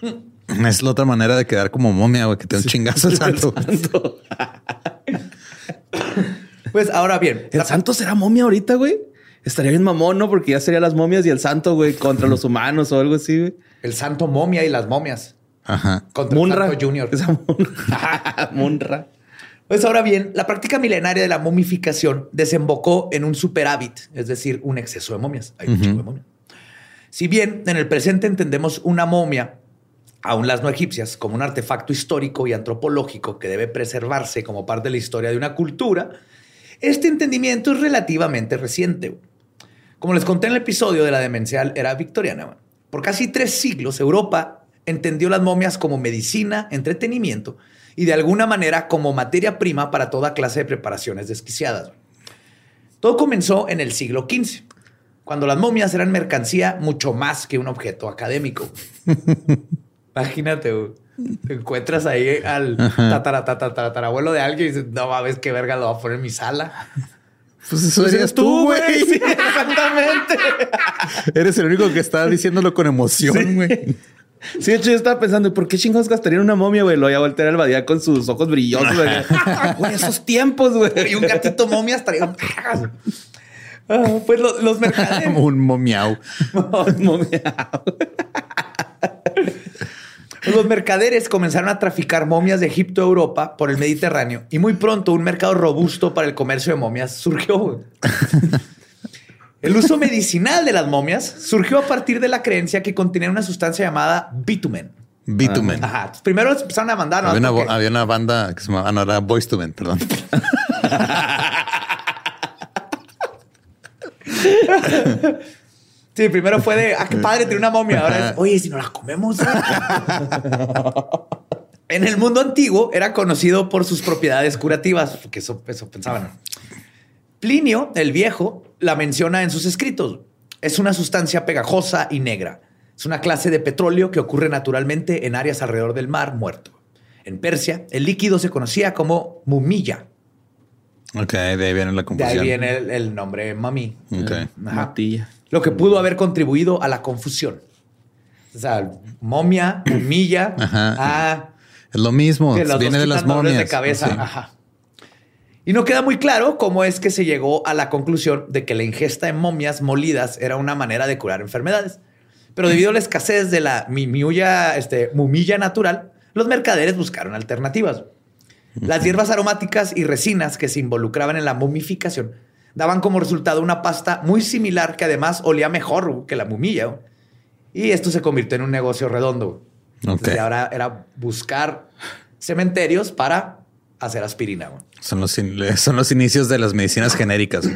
Speaker 5: Es la otra manera de quedar como momia, güey, que te da un chingazo el santo.
Speaker 3: santo.
Speaker 4: Pues ahora bien,
Speaker 3: ¿El
Speaker 4: la-
Speaker 3: santo será momia ahorita, güey? Estaría bien mamón, ¿no? Porque ya serían las momias y el santo, güey, contra los humanos o algo así, güey.
Speaker 4: el santo momia y las momias.
Speaker 5: Ajá.
Speaker 4: Contra
Speaker 3: Munra.
Speaker 4: el santo junior.
Speaker 3: Esa Munra. Munra.
Speaker 4: Pues ahora bien, la práctica milenaria de la momificación desembocó en un superávit, es decir, un exceso de momias. Hay chingo de momias. Si bien en el presente entendemos una momia, aún las no egipcias, como un artefacto histórico y antropológico que debe preservarse como parte de la historia de una cultura, este entendimiento es relativamente reciente. Como les conté en el episodio de la demencial era victoriana, por casi tres siglos Europa entendió las momias como medicina, entretenimiento y de alguna manera como materia prima para toda clase de preparaciones desquiciadas. Todo comenzó en el siglo XV, cuando las momias eran mercancía mucho más que un objeto académico. Imagínate. Te encuentras ahí al tatara, tatara, tatarabuelo de alguien y dices, no mames, qué verga lo va a poner en mi sala.
Speaker 5: Pues eso
Speaker 3: Pues
Speaker 5: eres tú, güey.
Speaker 3: güey. Sí, exactamente.
Speaker 5: Eres el único que está diciéndolo con emoción, güey.
Speaker 3: Sí, de hecho, yo estaba pensando, ¿por qué chingados gastarían una momia, güey? Lo voy a voltear al badía con sus ojos brillosos, güey. Güey, esos tiempos, güey.
Speaker 4: Y un gatito momia estaría... Ah, pues lo- los mercaderes...
Speaker 5: Un momiao.
Speaker 3: momia.
Speaker 4: Los mercaderes comenzaron a traficar momias de Egipto a Europa por el Mediterráneo y muy pronto un mercado robusto para el comercio de momias surgió. El uso medicinal de las momias surgió a partir de la creencia que contenían una sustancia llamada bitumen.
Speaker 5: Bitumen.
Speaker 4: Ajá. Entonces, Primero empezaron a mandar. ¿no?
Speaker 5: Había una,
Speaker 4: Porque-
Speaker 5: había una banda que se llamaba, ah, no, era Boys to Men, perdón.
Speaker 4: Sí, primero fue de, ah, qué padre, tiene una momia. Ahora es, oye, si no la comemos. en el mundo antiguo era conocido por sus propiedades curativas, porque eso, eso pensaban. Plinio, el viejo, la menciona en sus escritos. Es una sustancia pegajosa y negra. Es una clase de petróleo que ocurre naturalmente en áreas alrededor del mar muerto. En Persia, el líquido se conocía como mumilla.
Speaker 5: Ok, de ahí viene la
Speaker 4: De
Speaker 5: confusión.
Speaker 4: ahí viene el, el nombre mami.
Speaker 5: Ok.
Speaker 4: Ajá.
Speaker 3: Matilla.
Speaker 4: Lo que pudo haber contribuido a la confusión. O sea, momia, mumilla.
Speaker 5: Ajá.
Speaker 4: Ah,
Speaker 5: Es lo mismo.
Speaker 4: que
Speaker 5: viene
Speaker 4: dos
Speaker 5: de las momias.
Speaker 4: de cabeza.
Speaker 5: Sí.
Speaker 4: Ajá. Y no queda muy claro cómo es que se llegó a la conclusión de que la ingesta de momias molidas era una manera de curar enfermedades. Pero debido a la escasez de la mimiulla, este, mumilla natural, los mercaderes buscaron alternativas. Las hierbas aromáticas y resinas que se involucraban en la momificación daban como resultado una pasta muy similar que además olía mejor que la mumilla. Y esto se convirtió en un negocio redondo. Entonces,
Speaker 5: Ok.
Speaker 4: ahora era buscar cementerios para hacer aspirina. güey.
Speaker 5: Son los, son los inicios de las medicinas genéricas.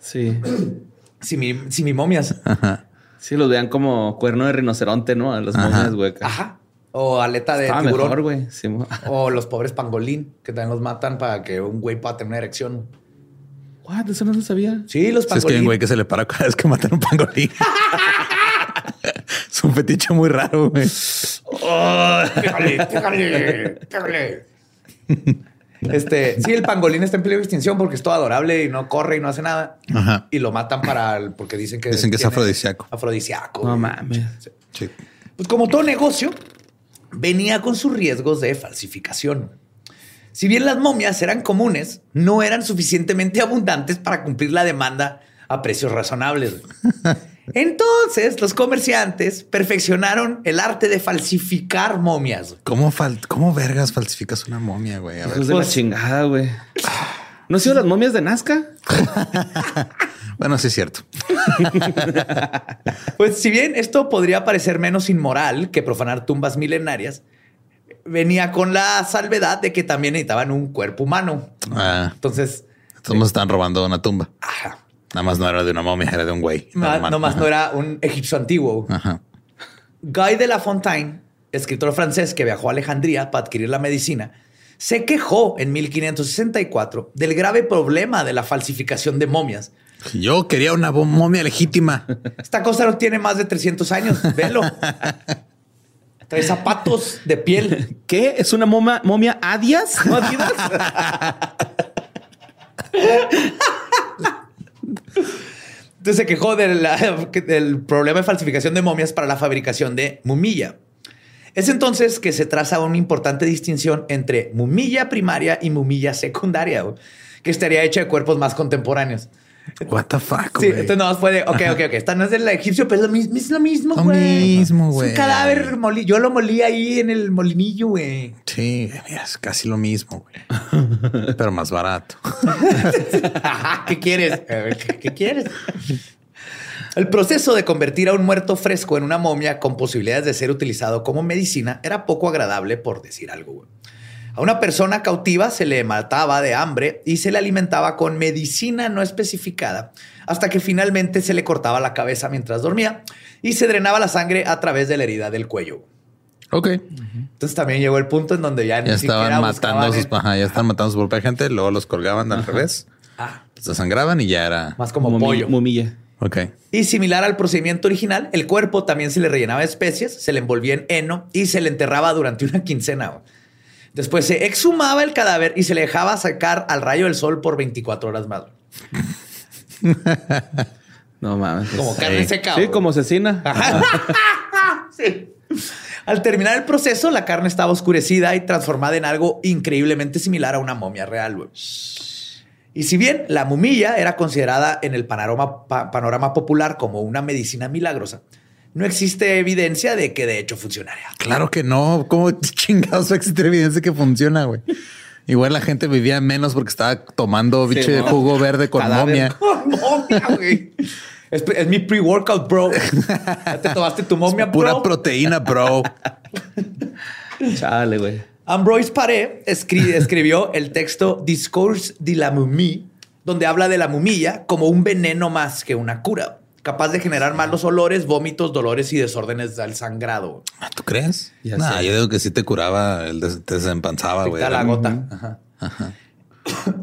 Speaker 3: Sí.
Speaker 4: Simi- Simimomias.
Speaker 5: Ajá.
Speaker 3: Sí, los vean como cuerno de rinoceronte, ¿no? A las
Speaker 5: Ajá.
Speaker 3: momias, güey.
Speaker 4: Ajá. O aleta de
Speaker 3: Estaba
Speaker 4: tiburón.
Speaker 3: mejor, güey. Sí,
Speaker 4: o los pobres pangolín, que también los matan para que un güey pueda tener una erección.
Speaker 3: What? Eso no lo sabía.
Speaker 4: Sí, los
Speaker 5: Si es que hay
Speaker 4: pangolín.
Speaker 5: un güey que se le para cada vez que matan un pangolín. es un fetiche muy raro, güey.
Speaker 4: Pégale, pégale, pégale. Este, sí, el pangolín está en peligro de extinción porque es todo adorable y no corre y no hace nada.
Speaker 5: Ajá.
Speaker 4: Y lo matan para el- porque dicen que
Speaker 5: Dicen que es afrodisíaco.
Speaker 4: Afrodisíaco.
Speaker 3: No mames.
Speaker 5: Sí.
Speaker 4: Pues como todo negocio, venía con sus riesgos de falsificación. Si bien las momias eran comunes, no eran suficientemente abundantes para cumplir la demanda a precios razonables. Entonces, los comerciantes perfeccionaron el arte de falsificar momias.
Speaker 5: ¿Cómo, fal- ¿Cómo vergas falsificas una momia, güey? A ver.
Speaker 3: Hijos de
Speaker 4: Pues-
Speaker 3: la chingada, güey. ¿No han sido las momias de Nazca?
Speaker 5: Bueno, sí es cierto.
Speaker 4: Pues si bien esto podría parecer menos inmoral que profanar tumbas milenarias, venía con la salvedad de que también necesitaban un cuerpo humano.
Speaker 5: Ah,
Speaker 4: Entonces,
Speaker 5: todos están robando una tumba.
Speaker 4: ajá,
Speaker 5: Nada más no era de una momia, era de un güey.
Speaker 4: no, nomás
Speaker 5: Ajá.
Speaker 4: no era un egipcio antiguo.
Speaker 5: Ajá.
Speaker 4: Guy de la Fontaine, escritor francés que viajó a Alejandría para adquirir la medicina, se quejó en 1564 del grave problema de la falsificación de momias.
Speaker 5: Yo quería una momia legítima.
Speaker 4: Esta cosa no tiene más de 300 años, velo. Trae zapatos de piel.
Speaker 3: ¿Qué? ¿Es una moma- momia Adidas? ¿No Adidas?
Speaker 4: Entonces se quejó del problema de falsificación de momias para la fabricación de mumilla. Es entonces que se traza una importante distinción entre mumilla primaria y mumilla secundaria, que estaría hecha de cuerpos más contemporáneos.
Speaker 5: What the fuck,
Speaker 4: Sí, entonces no puede. Ok, ok, ok. Esta no es del egipcio, pero es lo mismo, es lo mismo,
Speaker 5: Lo
Speaker 4: güey.
Speaker 5: mismo,
Speaker 4: Es
Speaker 5: güey.
Speaker 4: un cadáver moli- Yo lo molí ahí en el molinillo, güey.
Speaker 5: Sí, es casi lo mismo, güey. Pero más barato.
Speaker 4: ¿Qué quieres? A ver, ¿Qué, qué quieres? El proceso de convertir a un muerto fresco en una momia con posibilidades de ser utilizado como medicina era poco agradable, por decir algo. güey. A una persona cautiva se le mataba de hambre y se le alimentaba con medicina no especificada, hasta que finalmente se le cortaba la cabeza mientras dormía y se drenaba la sangre a través de la herida del cuello.
Speaker 5: Ok.
Speaker 4: Entonces también llegó el punto en donde ya, ni
Speaker 5: Ya
Speaker 4: siquiera
Speaker 5: estaban matando sus, ajá, ya estaban matando a su propia gente, luego los colgaban al revés,
Speaker 4: Ah,
Speaker 5: se desangraban y ya era.
Speaker 4: más como
Speaker 3: Momi-
Speaker 4: pollo.
Speaker 3: Momilla.
Speaker 5: Ok.
Speaker 4: Y similar al procedimiento original, el cuerpo también se le rellenaba de especies, se le envolvía en heno y se le enterraba durante una quincena. Después se exhumaba el cadáver y se le dejaba sacar al rayo del sol por 24 horas más.
Speaker 3: No mames.
Speaker 4: Como carne
Speaker 5: Sí.
Speaker 4: seca.
Speaker 3: Sí, como asesina.
Speaker 4: Sí. Al terminar el proceso, la carne estaba oscurecida y transformada en algo increíblemente similar a una momia real. Y si bien la mumilla era considerada en el panorama, pa- panorama popular como una medicina milagrosa, no existe evidencia de que de hecho funcionaría.
Speaker 5: Claro que no. ¿Cómo chingados va a existir evidencia que funciona, güey? Igual la gente vivía menos porque estaba tomando biche de
Speaker 3: ¿no?
Speaker 5: jugo verde con
Speaker 3: Cadáver.
Speaker 5: momia.
Speaker 4: momia, güey. Es, es mi pre-workout, bro. ¿Ya te tomaste tu momia,
Speaker 5: Pura
Speaker 4: bro?
Speaker 5: proteína, bro.
Speaker 3: Chale, güey.
Speaker 4: Ambroise Paré escri- escribió el texto Discourse de la Mumie, donde habla de la mumilla como un veneno más que una cura, capaz de generar malos olores, vómitos, dolores y desórdenes del sangrado.
Speaker 5: Ah, ¿Tú crees? Nah,
Speaker 3: sé.
Speaker 5: yo digo que sí te curaba, el des- te desempanzaba, güey.
Speaker 4: La gota. Ajá.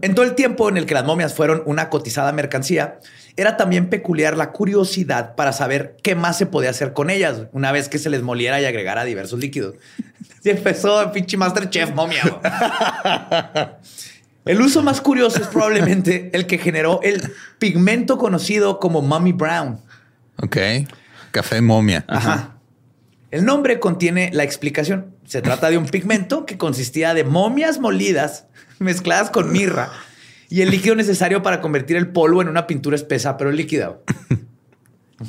Speaker 4: En todo el tiempo en el que las momias fueron una cotizada mercancía, era también peculiar la curiosidad para saber qué más se podía hacer con ellas una vez que se les moliera y agregara diversos líquidos. Y empezó el pinche Masterchef momia. El uso más curioso es probablemente el que generó el pigmento conocido como Mummy Brown.
Speaker 5: Ok. Café momia.
Speaker 4: Ajá. El nombre contiene la explicación. Se trata de un pigmento que consistía de momias molidas mezcladas con mirra y el líquido necesario para convertir el polvo en una pintura espesa pero líquida.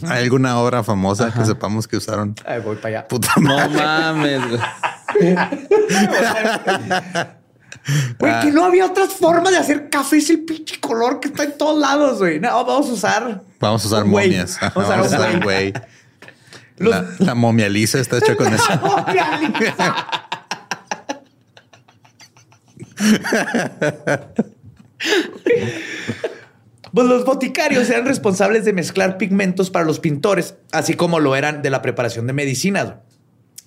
Speaker 5: ¿Hay alguna obra famosa que sepamos que usaron?
Speaker 4: Ay, voy para allá.
Speaker 5: Puta
Speaker 3: No
Speaker 5: madre.
Speaker 3: mames, güey.
Speaker 4: Que no había otras formas de hacer café. Es el pinche color que está en todos lados, güey. No, vamos a usar.
Speaker 5: Vamos a usar momias.
Speaker 4: Vamos a usar
Speaker 5: güey. La, la momia lisa está hecha con eso.
Speaker 4: Momia lisa. Pues los boticarios eran responsables de mezclar pigmentos para los pintores, así como lo eran de la preparación de medicinas.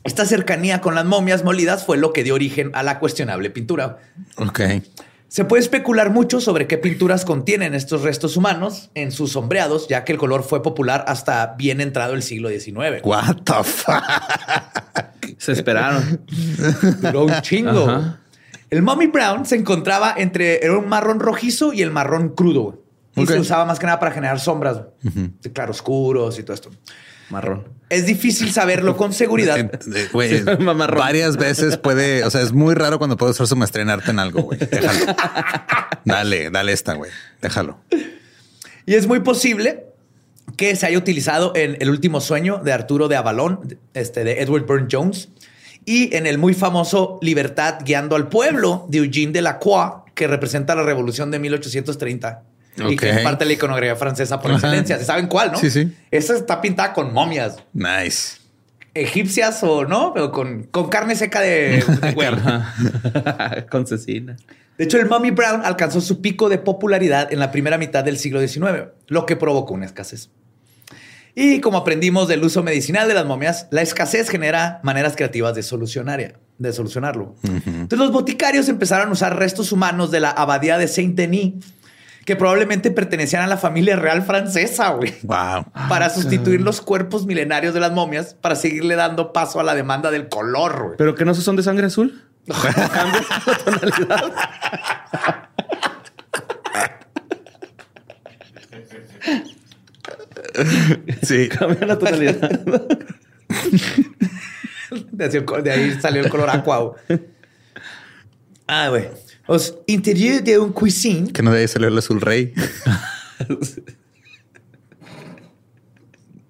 Speaker 4: Esta cercanía con las momias molidas fue lo que dio origen a la cuestionable pintura.
Speaker 5: Ok.
Speaker 4: Se puede especular mucho sobre qué pinturas contienen estos restos humanos en sus sombreados, ya que el color fue popular hasta bien entrado el siglo XIX.
Speaker 5: What the fuck?
Speaker 3: Se esperaron.
Speaker 4: Duró un chingo.
Speaker 3: Ajá.
Speaker 4: El Mummy Brown se encontraba entre era un marrón rojizo y el marrón crudo. Y se usaba más que nada para generar sombras de claroscuros y todo esto.
Speaker 3: Marrón.
Speaker 4: Es difícil saberlo con seguridad.
Speaker 5: Güey, varias veces puede, o sea, es muy raro cuando puede usar su maestría en arte en algo, güey. Déjalo. Dale, dale esta, güey. Déjalo.
Speaker 4: Y es muy posible que se haya utilizado en El último sueño de Arturo de Avalón, este, de Edward Burne Jones, y en el muy famoso Libertad guiando al pueblo de Eugene Delacroix, que representa la revolución de 1830. Y que es parte de la iconografía francesa por
Speaker 5: Ajá.
Speaker 4: excelencia. ¿Se saben cuál, no?
Speaker 5: Sí, sí.
Speaker 4: Esa está pintada con momias
Speaker 5: Nice.
Speaker 4: egipcias o no, pero con, con carne seca de, de.
Speaker 3: Con cecina.
Speaker 4: De hecho, el Mummy Brown alcanzó su pico de popularidad en la primera mitad del siglo XIX, lo que provocó una escasez. Y como aprendimos del uso medicinal de las momias, la escasez genera maneras creativas de, solucionar, de solucionarlo. Entonces los boticarios empezaron a usar restos humanos de la abadía de Saint-Denis, que probablemente pertenecían a la familia real francesa, güey,
Speaker 5: Wow.
Speaker 4: para sustituir los cuerpos milenarios de las momias, para seguirle dando paso a la demanda del color, güey.
Speaker 3: ¿Pero que no son de sangre azul?
Speaker 5: Sí.
Speaker 3: Cambia la tonalidad.
Speaker 4: De, así el co- de ahí salió el color aqua. Ah, güey. Los interior de un cuisine.
Speaker 5: Que no de ahí salió el azul rey.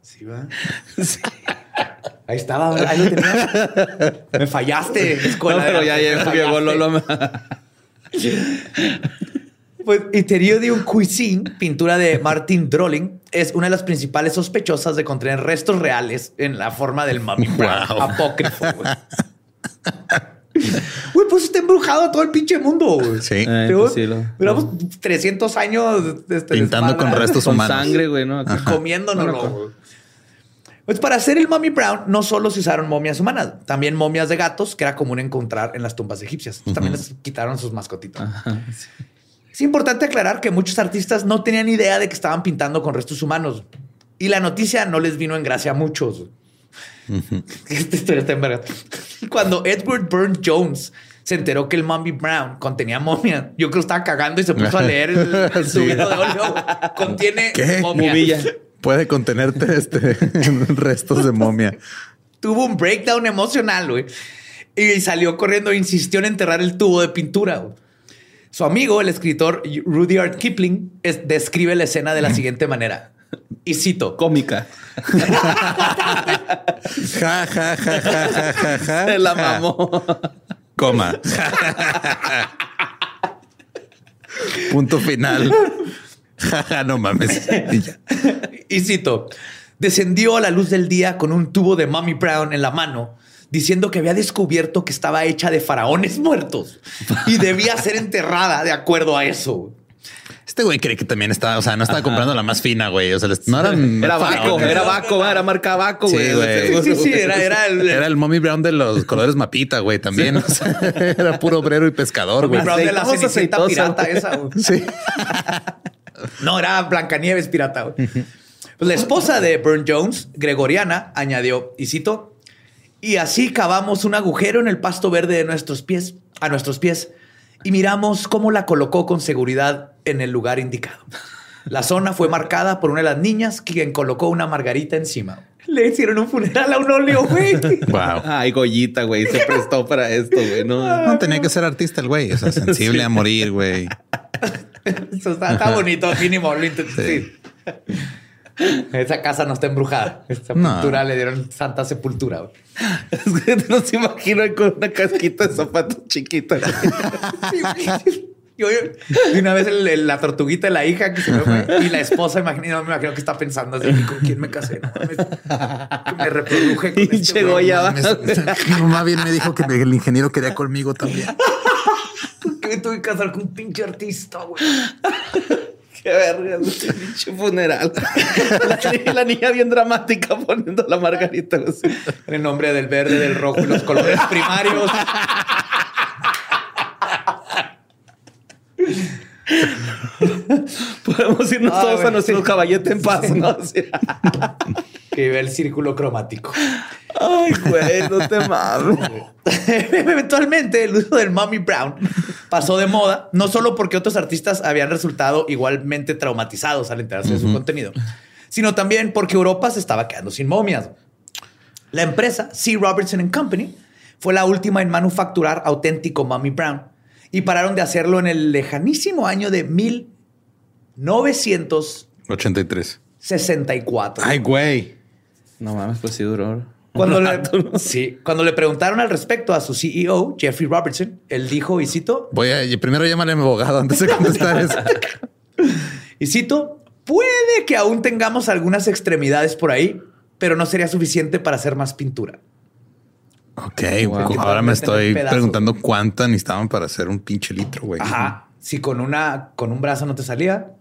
Speaker 4: Sí, va. Ahí estaba, ahí lo tenía. Me fallaste, escuela.
Speaker 3: No, pero ya llegó, llegó Lolo.
Speaker 4: Pues Interior de un cuisine, pintura de Martin Drolling, es una de las principales sospechosas de contener restos reales en la forma del
Speaker 5: Wow.
Speaker 4: apócrifo. Güey, pues está embrujado todo el pinche mundo. güey.
Speaker 5: Sí.
Speaker 3: Eh,
Speaker 4: Pero,
Speaker 3: pues sí, lo-
Speaker 4: duramos 300 años este,
Speaker 5: Pintando con restos
Speaker 3: Con
Speaker 5: humanos.
Speaker 3: sangre, güey, ¿no? Bueno,
Speaker 4: güey. Pues para hacer el Mummy Brown no solo se usaron momias humanas, también momias de gatos que era común encontrar en las tumbas egipcias. También les quitaron sus mascotitas.
Speaker 3: Ajá, sí.
Speaker 4: Es importante aclarar que muchos artistas no tenían idea de que estaban pintando con restos humanos y la noticia no les vino en gracia a muchos. Esta historia está en verga. Cuando Edward Burne Jones se enteró que el Mummy Brown contenía momia, yo creo que estaba cagando y se puso a leer el, el
Speaker 5: Sí.
Speaker 4: tubito de óleo. Contiene
Speaker 5: ¿Qué?
Speaker 4: momia.
Speaker 3: Movilla.
Speaker 5: Puede contenerte este restos de momia.
Speaker 4: Tuvo un breakdown emocional, güey. Y salió corriendo e insistió en enterrar el tubo de pintura. güey. Su amigo, el escritor Rudyard Kipling, es- describe la escena de la siguiente manera. Y cito.
Speaker 3: Cómica.
Speaker 5: Ja, ja, ja, ja, ja, ja, ja.
Speaker 3: Se la mamó.
Speaker 5: Coma. Punto final. Ja, ja, no mames. Y
Speaker 4: cito, descendió a la luz del día con un tubo de Mummy Brown en la mano, diciendo que había descubierto que estaba hecha de faraones muertos y debía ser enterrada de acuerdo a eso.
Speaker 5: Este güey cree que también estaba, o sea, no estaba comprando la más fina, güey. O sea, les- no eran.
Speaker 3: Era Baco, era Baco, era marca Baco,
Speaker 5: Sí,
Speaker 3: güey.
Speaker 5: güey.
Speaker 4: Sí, sí, era, era el,
Speaker 5: Era el Mommy Brown de los colores mapita, güey, también. O sea, era puro obrero y pescador, güey.
Speaker 4: Brown de la cenicienta pirata esa. güey.
Speaker 5: Sí.
Speaker 4: No, era Blancanieves pirata. güey. Pues la esposa de Burn Jones, Gregoriana, añadió, y cito, y así cavamos un agujero en el pasto verde de nuestros pies, a nuestros pies, y miramos cómo la colocó con seguridad en el lugar indicado. La zona fue marcada por una de las niñas quien colocó una margarita encima. Le hicieron un funeral a un óleo, güey.
Speaker 5: Wow.
Speaker 3: Ay, Goyita, güey, se prestó para esto, güey. No.
Speaker 5: No tenía que ser artista el güey, o sea, sensible a morir, güey.
Speaker 4: Eso está, está bonito, mínimo. Lo intent- sí. Esa casa no está embrujada. Esta
Speaker 5: No.
Speaker 4: pintura le dieron santa sepultura. güey.
Speaker 3: Es que no se imagino con una casquita de zapatos chiquita.
Speaker 4: Yo, una vez el- el- la tortuguita de la hija que se me fue y la esposa, imagino, me imagino que está pensando así, ¿con quién me casé? No. Que me reproduje con
Speaker 3: Pinche
Speaker 4: este.
Speaker 3: Goya.
Speaker 5: Mi mamá bien me dijo que el ingeniero quería conmigo también.
Speaker 4: ¿Por qué me tuve que casar con un pinche artista, güey?
Speaker 3: Qué verga, güey, pinche funeral. La, la niña bien dramática poniendo la margarita.
Speaker 4: En el nombre del verde, del rojo y los colores primarios.
Speaker 3: Podemos irnos
Speaker 4: Ah,
Speaker 3: todos a nuestro
Speaker 4: sí.
Speaker 3: caballete en paz.
Speaker 4: Que ve el círculo cromático.
Speaker 3: Ay, güey, no te mames.
Speaker 4: Eventualmente, el uso del Mommy Brown pasó de moda, no solo porque otros artistas habían resultado igualmente traumatizados al enterarse de su contenido, sino también porque Europa se estaba quedando sin momias. La empresa C. Robertson and Company fue la última en manufacturar auténtico Mommy Brown y pararon de hacerlo en el lejanísimo año de 1964.
Speaker 5: 83. Ay, güey.
Speaker 3: No mames, pues sí duró.
Speaker 4: Cuando le,
Speaker 3: ¿no?
Speaker 4: sí, cuando le preguntaron al respecto a su CEO, Jeffrey Robertson, él dijo, y cito,
Speaker 5: Voy a primero llámale a mi abogado antes de contestar eso.
Speaker 4: Y cito, puede que aún tengamos algunas extremidades por ahí, pero no sería suficiente para hacer más pintura.
Speaker 5: Ok,
Speaker 3: Wow.
Speaker 5: ahora me estoy preguntando cuánta necesitaban para hacer un pinche litro, güey.
Speaker 4: Ajá. Si con una con un brazo no te salía.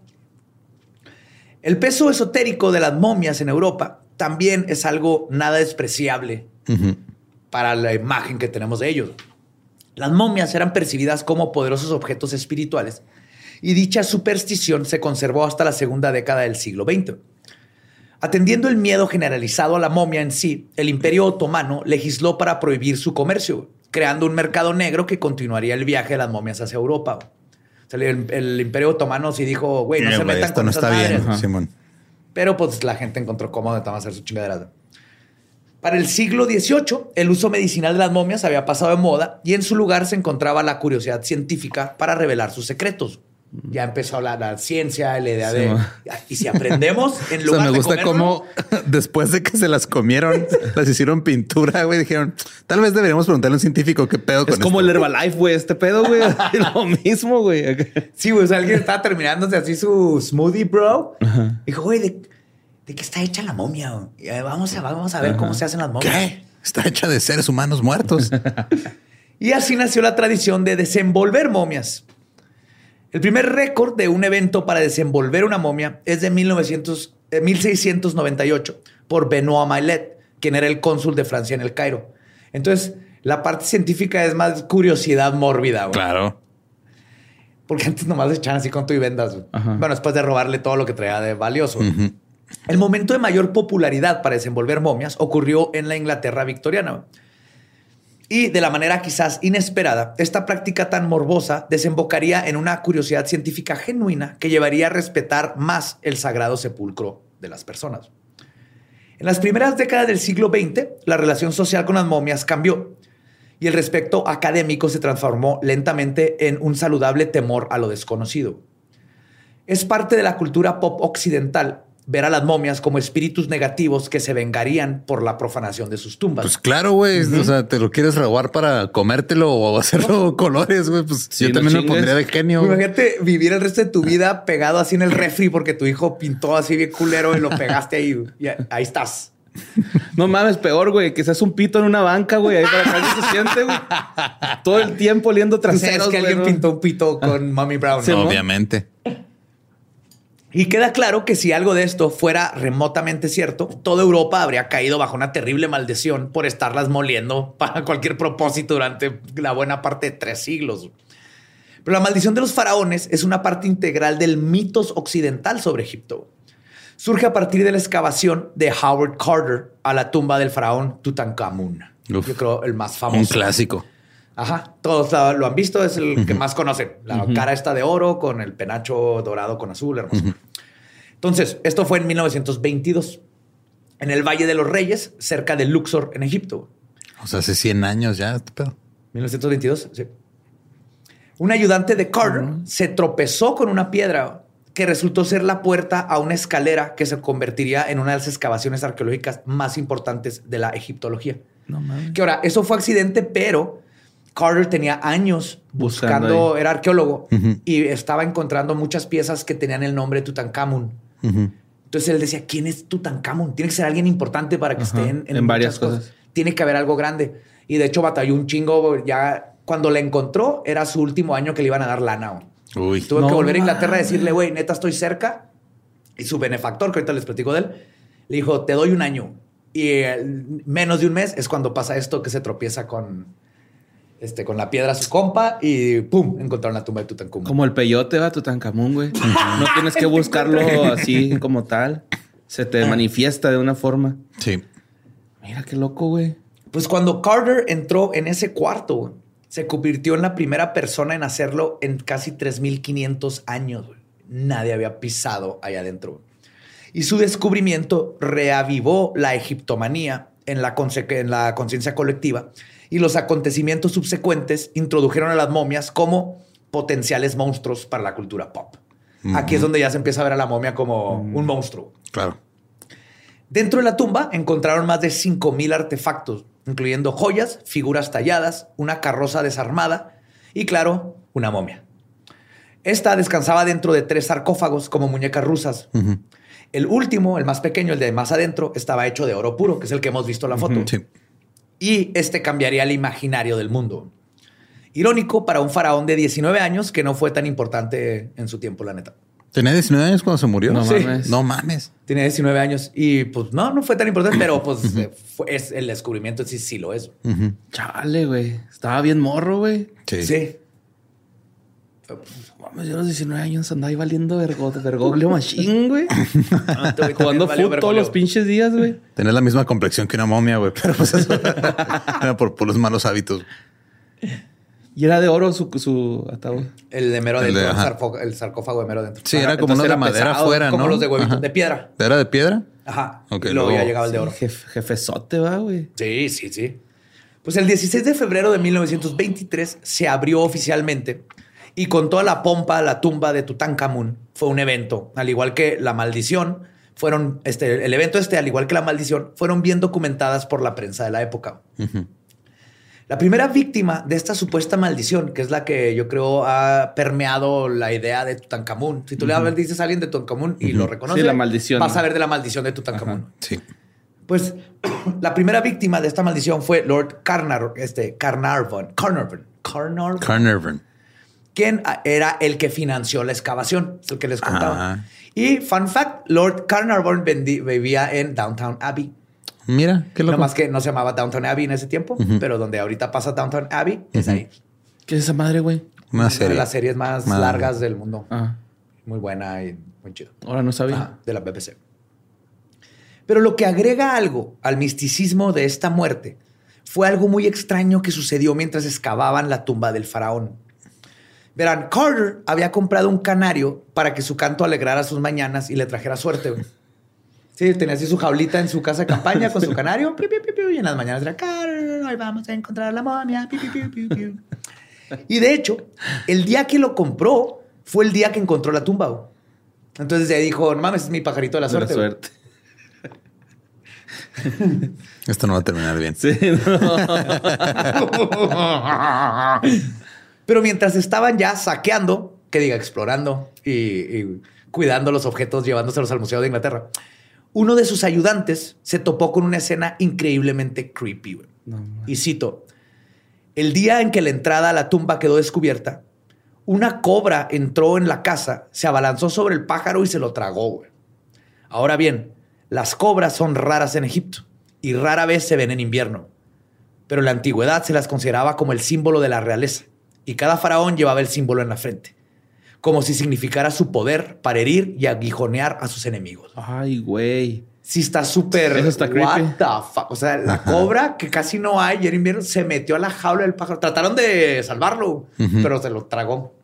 Speaker 4: El peso esotérico de las momias en Europa también es algo nada despreciable para la imagen que tenemos de ellos. Las momias eran percibidas como poderosos objetos espirituales y dicha superstición se conservó hasta la segunda década del siglo XX. Atendiendo el miedo generalizado a la momia en sí, el Imperio Otomano legisló para prohibir su comercio, creando un mercado negro que continuaría el viaje de las momias hacia Europa. O sea, el, el Imperio Otomano sí dijo, güey, no
Speaker 5: Eh,
Speaker 4: se metan
Speaker 5: esto
Speaker 4: con
Speaker 5: no
Speaker 4: esas
Speaker 5: está bien. Simón.
Speaker 4: Pero pues la gente encontró cómodo de hacer su chingadera. Para el siglo XVIII, el uso medicinal de las momias había pasado de moda y en su lugar se encontraba la curiosidad científica para revelar sus secretos. Ya empezó a hablar la ciencia, la idea
Speaker 3: Sí,
Speaker 4: de...
Speaker 3: ma.
Speaker 4: Y si aprendemos, en
Speaker 5: O sea,
Speaker 4: lugar
Speaker 5: me
Speaker 4: de
Speaker 5: gusta cómo después de que se las comieron, las hicieron pintura, güey. Dijeron, tal vez deberíamos preguntarle a un científico qué pedo con
Speaker 3: Es como
Speaker 5: esto.
Speaker 3: el Herbalife, güey. Este pedo, güey. Lo mismo, güey.
Speaker 4: Sí, güey, o sea, alguien estaba terminándose así su smoothie, bro. Dijo, güey, ¿de, de qué está hecha la momia? güey? Eh, Vamos a, vamos a ver cómo se hacen las momias.
Speaker 5: ¿Qué? Está hecha de seres humanos muertos.
Speaker 4: Y así nació la tradición de desenvolver momias. El primer récord de un evento para desenvolver una momia es de 1900, eh, 1698 por Benoit Mailet, quien era el cónsul de Francia en el Cairo. Entonces, la parte científica es más curiosidad mórbida, güey.
Speaker 5: claro.
Speaker 4: Porque antes nomás le echaban así con tu y vendas. Bueno, después de robarle todo lo que traía de valioso. El momento de mayor popularidad para desenvolver momias ocurrió en la Inglaterra victoriana. güey. Y de la manera quizás inesperada, esta práctica tan morbosa desembocaría en una curiosidad científica genuina que llevaría a respetar más el sagrado sepulcro de las personas. En las primeras décadas del siglo XX, la relación social con las momias cambió y el respecto académico se transformó lentamente en un saludable temor a lo desconocido. Es parte de la cultura pop occidental ver a las momias como espíritus negativos que se vengarían por la profanación de sus tumbas.
Speaker 5: Pues claro, güey. O sea, te lo quieres robar para comértelo o hacerlo colores, güey. Pues
Speaker 3: Sí,
Speaker 5: yo
Speaker 3: no
Speaker 5: también me
Speaker 3: chingues.
Speaker 5: pondría de genio. güey.
Speaker 4: Imagínate vivir el resto de tu vida pegado así en el refri porque tu hijo pintó así bien culero y lo pegaste ahí. Y ahí estás.
Speaker 3: No mames, peor, güey. Que seas un pito en una banca, güey. Ahí para que alguien se siente, güey. Todo el tiempo oliendo
Speaker 4: Tú sabes
Speaker 3: traseros,
Speaker 4: que
Speaker 3: güey,
Speaker 4: alguien
Speaker 3: ¿no?
Speaker 4: pintó un pito con Mommy Brown.
Speaker 3: Sí,
Speaker 4: ¿no?
Speaker 3: ¿no?
Speaker 5: Obviamente.
Speaker 4: Y queda claro que si algo de esto fuera remotamente cierto, toda Europa habría caído bajo una terrible maldición por estarlas moliendo para cualquier propósito durante la buena parte de tres siglos. Pero la maldición de los faraones es una parte integral del mitos occidental sobre Egipto. Surge a partir de la excavación de Howard Carter a la tumba del faraón Tutankamón.
Speaker 5: Uf.
Speaker 4: Yo creo el más famoso.
Speaker 5: Un clásico.
Speaker 4: Ajá, todos lo han visto, es el que más conocen. La cara está de oro con el penacho dorado con azul, hermoso. Entonces, esto fue en 1922, en el Valle de los Reyes, cerca de Luxor, en Egipto.
Speaker 5: O sea, hace 100 años ya. este pedo.
Speaker 4: 1922, sí. Un ayudante de Carter se tropezó con una piedra que resultó ser la puerta a una escalera que se convertiría en una de las excavaciones arqueológicas más importantes de la egiptología.
Speaker 3: No mames.
Speaker 4: Que ahora, eso fue accidente, pero Carter tenía años
Speaker 3: Buscando
Speaker 4: era arqueólogo y estaba encontrando muchas piezas que tenían el nombre Tutankamón. Entonces él decía, ¿quién es Tutankamón? Tiene que ser alguien importante para que esté en,
Speaker 3: en varias
Speaker 4: muchas
Speaker 3: cosas.
Speaker 4: Tiene que haber algo grande. Y de hecho batalló un chingo. Ya cuando la encontró, era su último año que le iban a dar lana.
Speaker 5: Uy.
Speaker 4: Tuvo
Speaker 3: No
Speaker 4: que volver a Inglaterra a decirle, güey, neta, estoy cerca. Y su benefactor, que ahorita les platico de él, le dijo, te doy un año. Y menos de un mes es cuando pasa esto que se tropieza con, este, con la piedra a su compa y ¡pum! Encontraron la tumba de Tutankamón.
Speaker 3: Como el peyote va Tutankamón, güey. No tienes que buscarlo así como tal. Se te manifiesta de una forma.
Speaker 5: Sí.
Speaker 3: Mira qué loco, güey.
Speaker 4: Pues cuando Carter entró en ese cuarto, güey, se convirtió en la primera persona en hacerlo en casi 3.500 años. güey. Nadie había pisado allá adentro. güey. Y su descubrimiento reavivó la egiptomanía en la, conse- en la conciencia colectiva y los acontecimientos subsecuentes introdujeron a las momias como potenciales monstruos para la cultura pop. Aquí es donde ya se empieza a ver a la momia como un monstruo.
Speaker 5: Claro.
Speaker 4: Dentro de la tumba encontraron más de 5.000 artefactos, incluyendo joyas, figuras talladas, una carroza desarmada y, claro, una momia. Esta descansaba dentro de tres sarcófagos como muñecas rusas. El último, el más pequeño, el de más adentro, estaba hecho de oro puro, que es el que hemos visto en la foto.
Speaker 5: Sí.
Speaker 4: Y este cambiaría el imaginario del mundo. Irónico para un faraón de 19 años que no fue tan importante en su tiempo, la neta.
Speaker 5: ¿Tenía 19 años cuando se murió?
Speaker 3: No
Speaker 5: Sí.
Speaker 3: mames.
Speaker 5: No mames.
Speaker 4: Tiene 19 años y pues no, no fue tan importante, pero pues eh, fue- es el descubrimiento en sí sí lo es.
Speaker 3: Chale, güey. Estaba bien morro, güey.
Speaker 5: Sí.
Speaker 4: Sí.
Speaker 3: Mames, yo a los 19 años andaba ahí valiendo vergo, vergoglio machine, güey.
Speaker 4: También
Speaker 3: Jugando fútbol todos los pinches días, güey.
Speaker 5: Tenés la misma complexión que una momia, güey. Pero pues eso era por, por los malos hábitos.
Speaker 3: Y era de oro su, su ataúd.
Speaker 4: El de mero
Speaker 5: El de-
Speaker 4: adentro, el, sarcófago de mero adentro.
Speaker 5: Sí, era como uno de
Speaker 3: era
Speaker 5: madera
Speaker 3: pesado,
Speaker 5: afuera,
Speaker 4: Como
Speaker 5: ¿no?
Speaker 4: los de huevito,
Speaker 5: Ajá.
Speaker 4: de piedra.
Speaker 5: ¿Era de piedra?
Speaker 4: Ajá.
Speaker 5: Ok,
Speaker 4: y luego ya
Speaker 5: luego-
Speaker 4: llegaba el de oro.
Speaker 3: Jef- jefezote, va, güey.
Speaker 4: Sí, sí, sí. Pues el 16 de febrero de 1923 se abrió oficialmente y con toda la pompa la tumba de Tutankamón fue un evento, al igual que la maldición, fueron este el evento este al igual que la maldición fueron bien documentadas por la prensa de la época. La primera víctima de esta supuesta maldición, que es la que yo creo ha permeado la idea de Tutankamón. Si tú le hablas, dices a alguien de Tutankamón y lo reconoces,
Speaker 3: Sí, la maldición.
Speaker 4: vas a ver de la maldición de Tutankamón.
Speaker 5: Sí.
Speaker 4: Pues la primera víctima de esta maldición fue Lord Carnar, este, Carnarvon, Carnarvon, Carnarvon,
Speaker 5: Carnarvon.
Speaker 4: Quien era el que financió la excavación, es el que les contaba. Y fun fact, Lord Carnarvon vivía en Downtown Abbey.
Speaker 5: Mira, qué
Speaker 4: No
Speaker 5: loco.
Speaker 4: más que no se llamaba Downtown Abbey en ese tiempo, pero donde ahorita pasa Downtown Abbey es ahí.
Speaker 3: ¿Qué es esa madre, güey?
Speaker 5: Una
Speaker 4: Una
Speaker 5: serie.
Speaker 4: de las series más
Speaker 5: Madre.
Speaker 4: largas del mundo.
Speaker 3: Ah,
Speaker 4: Muy buena y muy chida.
Speaker 3: ahora no sabía.
Speaker 4: Ajá, de la BBC. Pero lo que agrega algo al misticismo de esta muerte fue algo muy extraño que sucedió mientras excavaban la tumba del faraón. Verán, Carter había comprado un canario para que su canto alegrara sus mañanas y le trajera suerte. güey. Sí, tenía así su jaulita en su casa de campaña con su canario. piu, piu, piu, piu, y en las mañanas era Carter, hoy vamos a encontrar la momia. piu, piu, piu, piu, piu". Y de hecho, el día que lo compró fue el día que encontró la tumba. güey. Entonces ya dijo, no mames, es mi pajarito de la
Speaker 3: De la
Speaker 4: suerte. güey".
Speaker 3: suerte.
Speaker 5: Esto no va a terminar bien.
Speaker 3: Sí, no.
Speaker 4: Pero mientras estaban ya saqueando, que diga, explorando y, y cuidando los objetos, llevándoselos al Museo de Inglaterra, uno de sus ayudantes se topó con una escena increíblemente creepy.
Speaker 3: No,
Speaker 4: y cito, el día en que la entrada a la tumba quedó descubierta, una cobra entró en la casa, se abalanzó sobre el pájaro y se lo tragó. güey. Ahora bien, las cobras son raras en Egipto y rara vez se ven en invierno. Pero en la antigüedad se las consideraba como el símbolo de la realeza y cada faraón llevaba el símbolo en la frente, como si significara su poder para herir y aguijonear a sus enemigos.
Speaker 3: Ay, güey.
Speaker 4: Sí está súper...
Speaker 3: Eso está creepy.
Speaker 4: What the fuck? O sea, la cobra, que casi no hay, y en invierno se metió a la jaula del pájaro. Trataron de salvarlo, pero se lo tragó.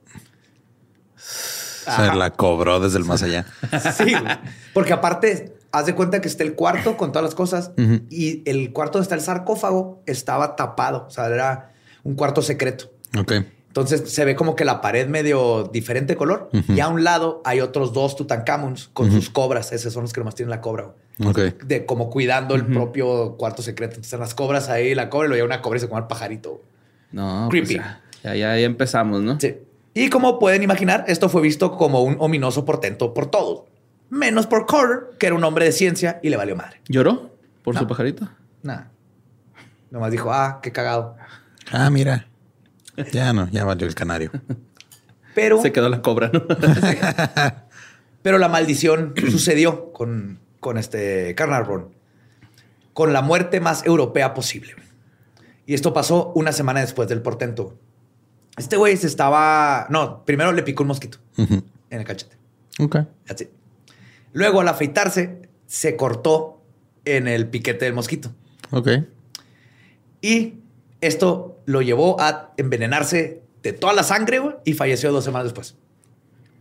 Speaker 5: Se la cobró desde el más allá.
Speaker 4: Sí, güey. porque aparte, haz de cuenta que está el cuarto con todas las cosas y el cuarto donde está el sarcófago estaba tapado. O sea, era un cuarto secreto.
Speaker 5: Ok.
Speaker 4: Entonces se ve como que la pared medio diferente color y a un lado hay otros dos Tutankamons con sus cobras. Esos son los que nomás tienen la cobra. güey.
Speaker 5: Ok.
Speaker 4: De como cuidando el propio cuarto secreto. Entonces las cobras ahí, la cobra y luego una cobra y se come al pajarito.
Speaker 3: No,
Speaker 4: Creepy.
Speaker 3: pues ya, ya, ya, ya empezamos, ¿no?
Speaker 4: Sí. Y como pueden imaginar, esto fue visto como un ominoso portento por todos. Menos por Carter, que era un hombre de ciencia y le valió madre.
Speaker 3: ¿Lloró por
Speaker 4: No.
Speaker 3: su pajarito?
Speaker 4: Nada. Nomás dijo, ah, qué cagado.
Speaker 5: Ah, mira. Ya no, ya valió el canario.
Speaker 4: Pero,
Speaker 3: Se quedó la cobra, ¿no?
Speaker 4: pero la maldición sucedió con, con este Carnarvon. Con la muerte más europea posible. Y esto pasó una semana después del portento. Este güey se estaba... No, primero le picó un mosquito en el cachete.
Speaker 5: Ok.
Speaker 4: It. Luego, al afeitarse, se cortó en el piquete del mosquito.
Speaker 5: Ok.
Speaker 4: Y esto lo llevó a envenenarse de toda la sangre güey, y falleció dos semanas después.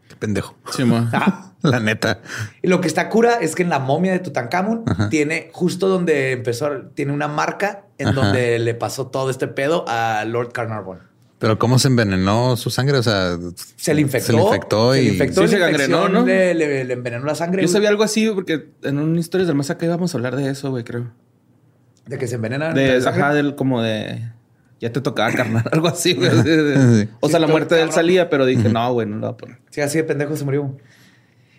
Speaker 5: Qué pendejo.
Speaker 3: Sí.
Speaker 4: Ah,
Speaker 5: La neta.
Speaker 4: y lo que está cura es que en la momia de Tutankamón tiene justo donde empezó, tiene una marca en
Speaker 5: Ajá.
Speaker 4: donde le pasó todo este pedo a Lord Carnarvon.
Speaker 5: Pero cómo se envenenó su sangre, o sea,
Speaker 4: Se le infectó.
Speaker 5: Se le infectó
Speaker 4: se
Speaker 5: y
Speaker 4: le infectó
Speaker 3: Sí,
Speaker 4: y
Speaker 3: se gangrenó, ¿no?
Speaker 4: Le, le- le envenenó la sangre.
Speaker 3: Yo sabía algo así porque en un Historias del Más Acá íbamos a hablar de eso, güey, creo.
Speaker 4: De que se envenena.
Speaker 3: De,
Speaker 4: la sangre.
Speaker 3: ajá, del como de... Ya te tocaba carnal, algo así, güey. O sea,
Speaker 4: Sí,
Speaker 3: la muerte de él salía, pero dije, no, güey, no lo voy a poner.
Speaker 4: Sí, así de pendejo se murió.